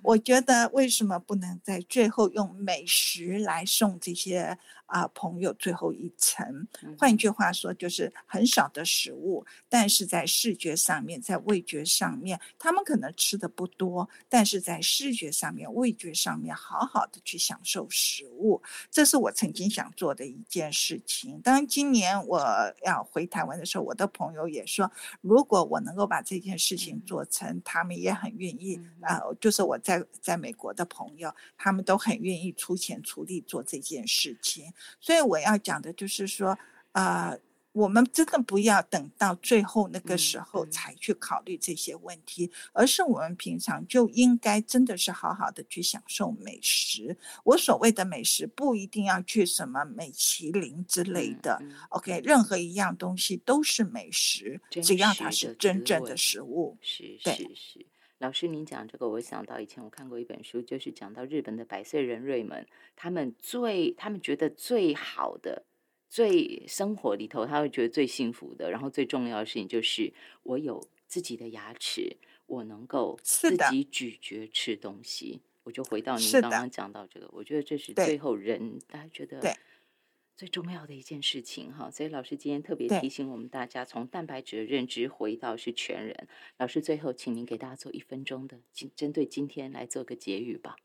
我觉得为什么不能在最后用美食来送这些啊朋友最后一层？换句话说，就是很少的食物，但是在视觉上面，在味觉上面，他们可能吃的不多，但是在视觉上面、味觉上面，好好的去享受食物，这是我曾经想做的一件事情。当然，今年我要回台湾的时候，我的朋友也说，如果我能够把这件事情做成，他。他们也很愿意啊，就是我在在美国的朋友，他们都很愿意出钱出力做这件事情。所以我要讲的就是说，啊，我们真的不要等到最后那个时候才去考虑这些问题，而是我们平常就应该真的是好好的去享受美食。我所谓的美食，不一定要去什么美其林之类的。OK，任何一样东西都是美食，只要它是真正的食物。是是是。老师，您讲这个，我想到以前我看过一本书，就是讲到日本的百岁人瑞们，他们最他们觉得最好的、最生活里头，他会觉得最幸福的，然后最重要的事情就是我有自己的牙齿，我能够自己咀嚼吃东西。我就回到您刚刚讲到这个，我觉得这是最后人大家觉得。最重要的一件事情哈，所以老师今天特别提醒我们大家，从蛋白质的认知回到是全人。老师最后，请您给大家做一分钟的针针对今天来做个结语吧。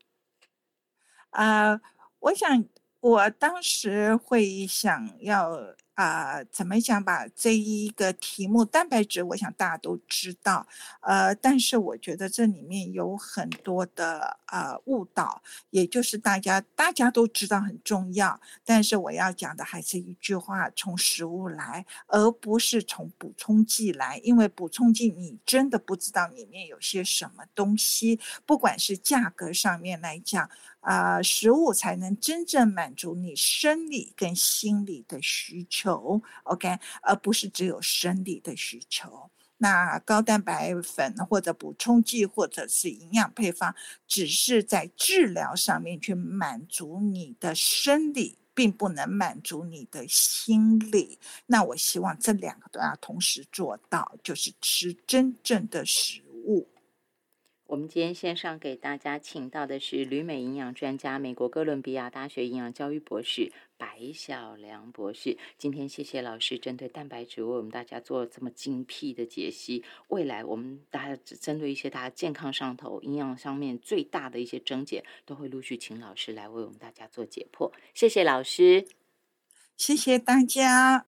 啊，我想我当时会想要。啊，怎么讲吧？这一个题目，蛋白质，我想大家都知道。呃，但是我觉得这里面有很多的呃误导，也就是大家大家都知道很重要，但是我要讲的还是一句话：从食物来，而不是从补充剂来。因为补充剂你真的不知道里面有些什么东西，不管是价格上面来讲。啊，食物才能真正满足你生理跟心理的需求，OK，而不是只有生理的需求。那高蛋白粉或者补充剂或者是营养配方，只是在治疗上面去满足你的生理，并不能满足你的心理。那我希望这两个都要同时做到，就是吃真正的食物。我们今天线上给大家请到的是旅美营养专家、美国哥伦比亚大学营养教育博士白小良博士。今天谢谢老师针对蛋白质为我们大家做这么精辟的解析。未来我们大家针对一些大家健康上头、营养上面最大的一些症结，都会陆续请老师来为我们大家做解剖。谢谢老师，谢谢大家。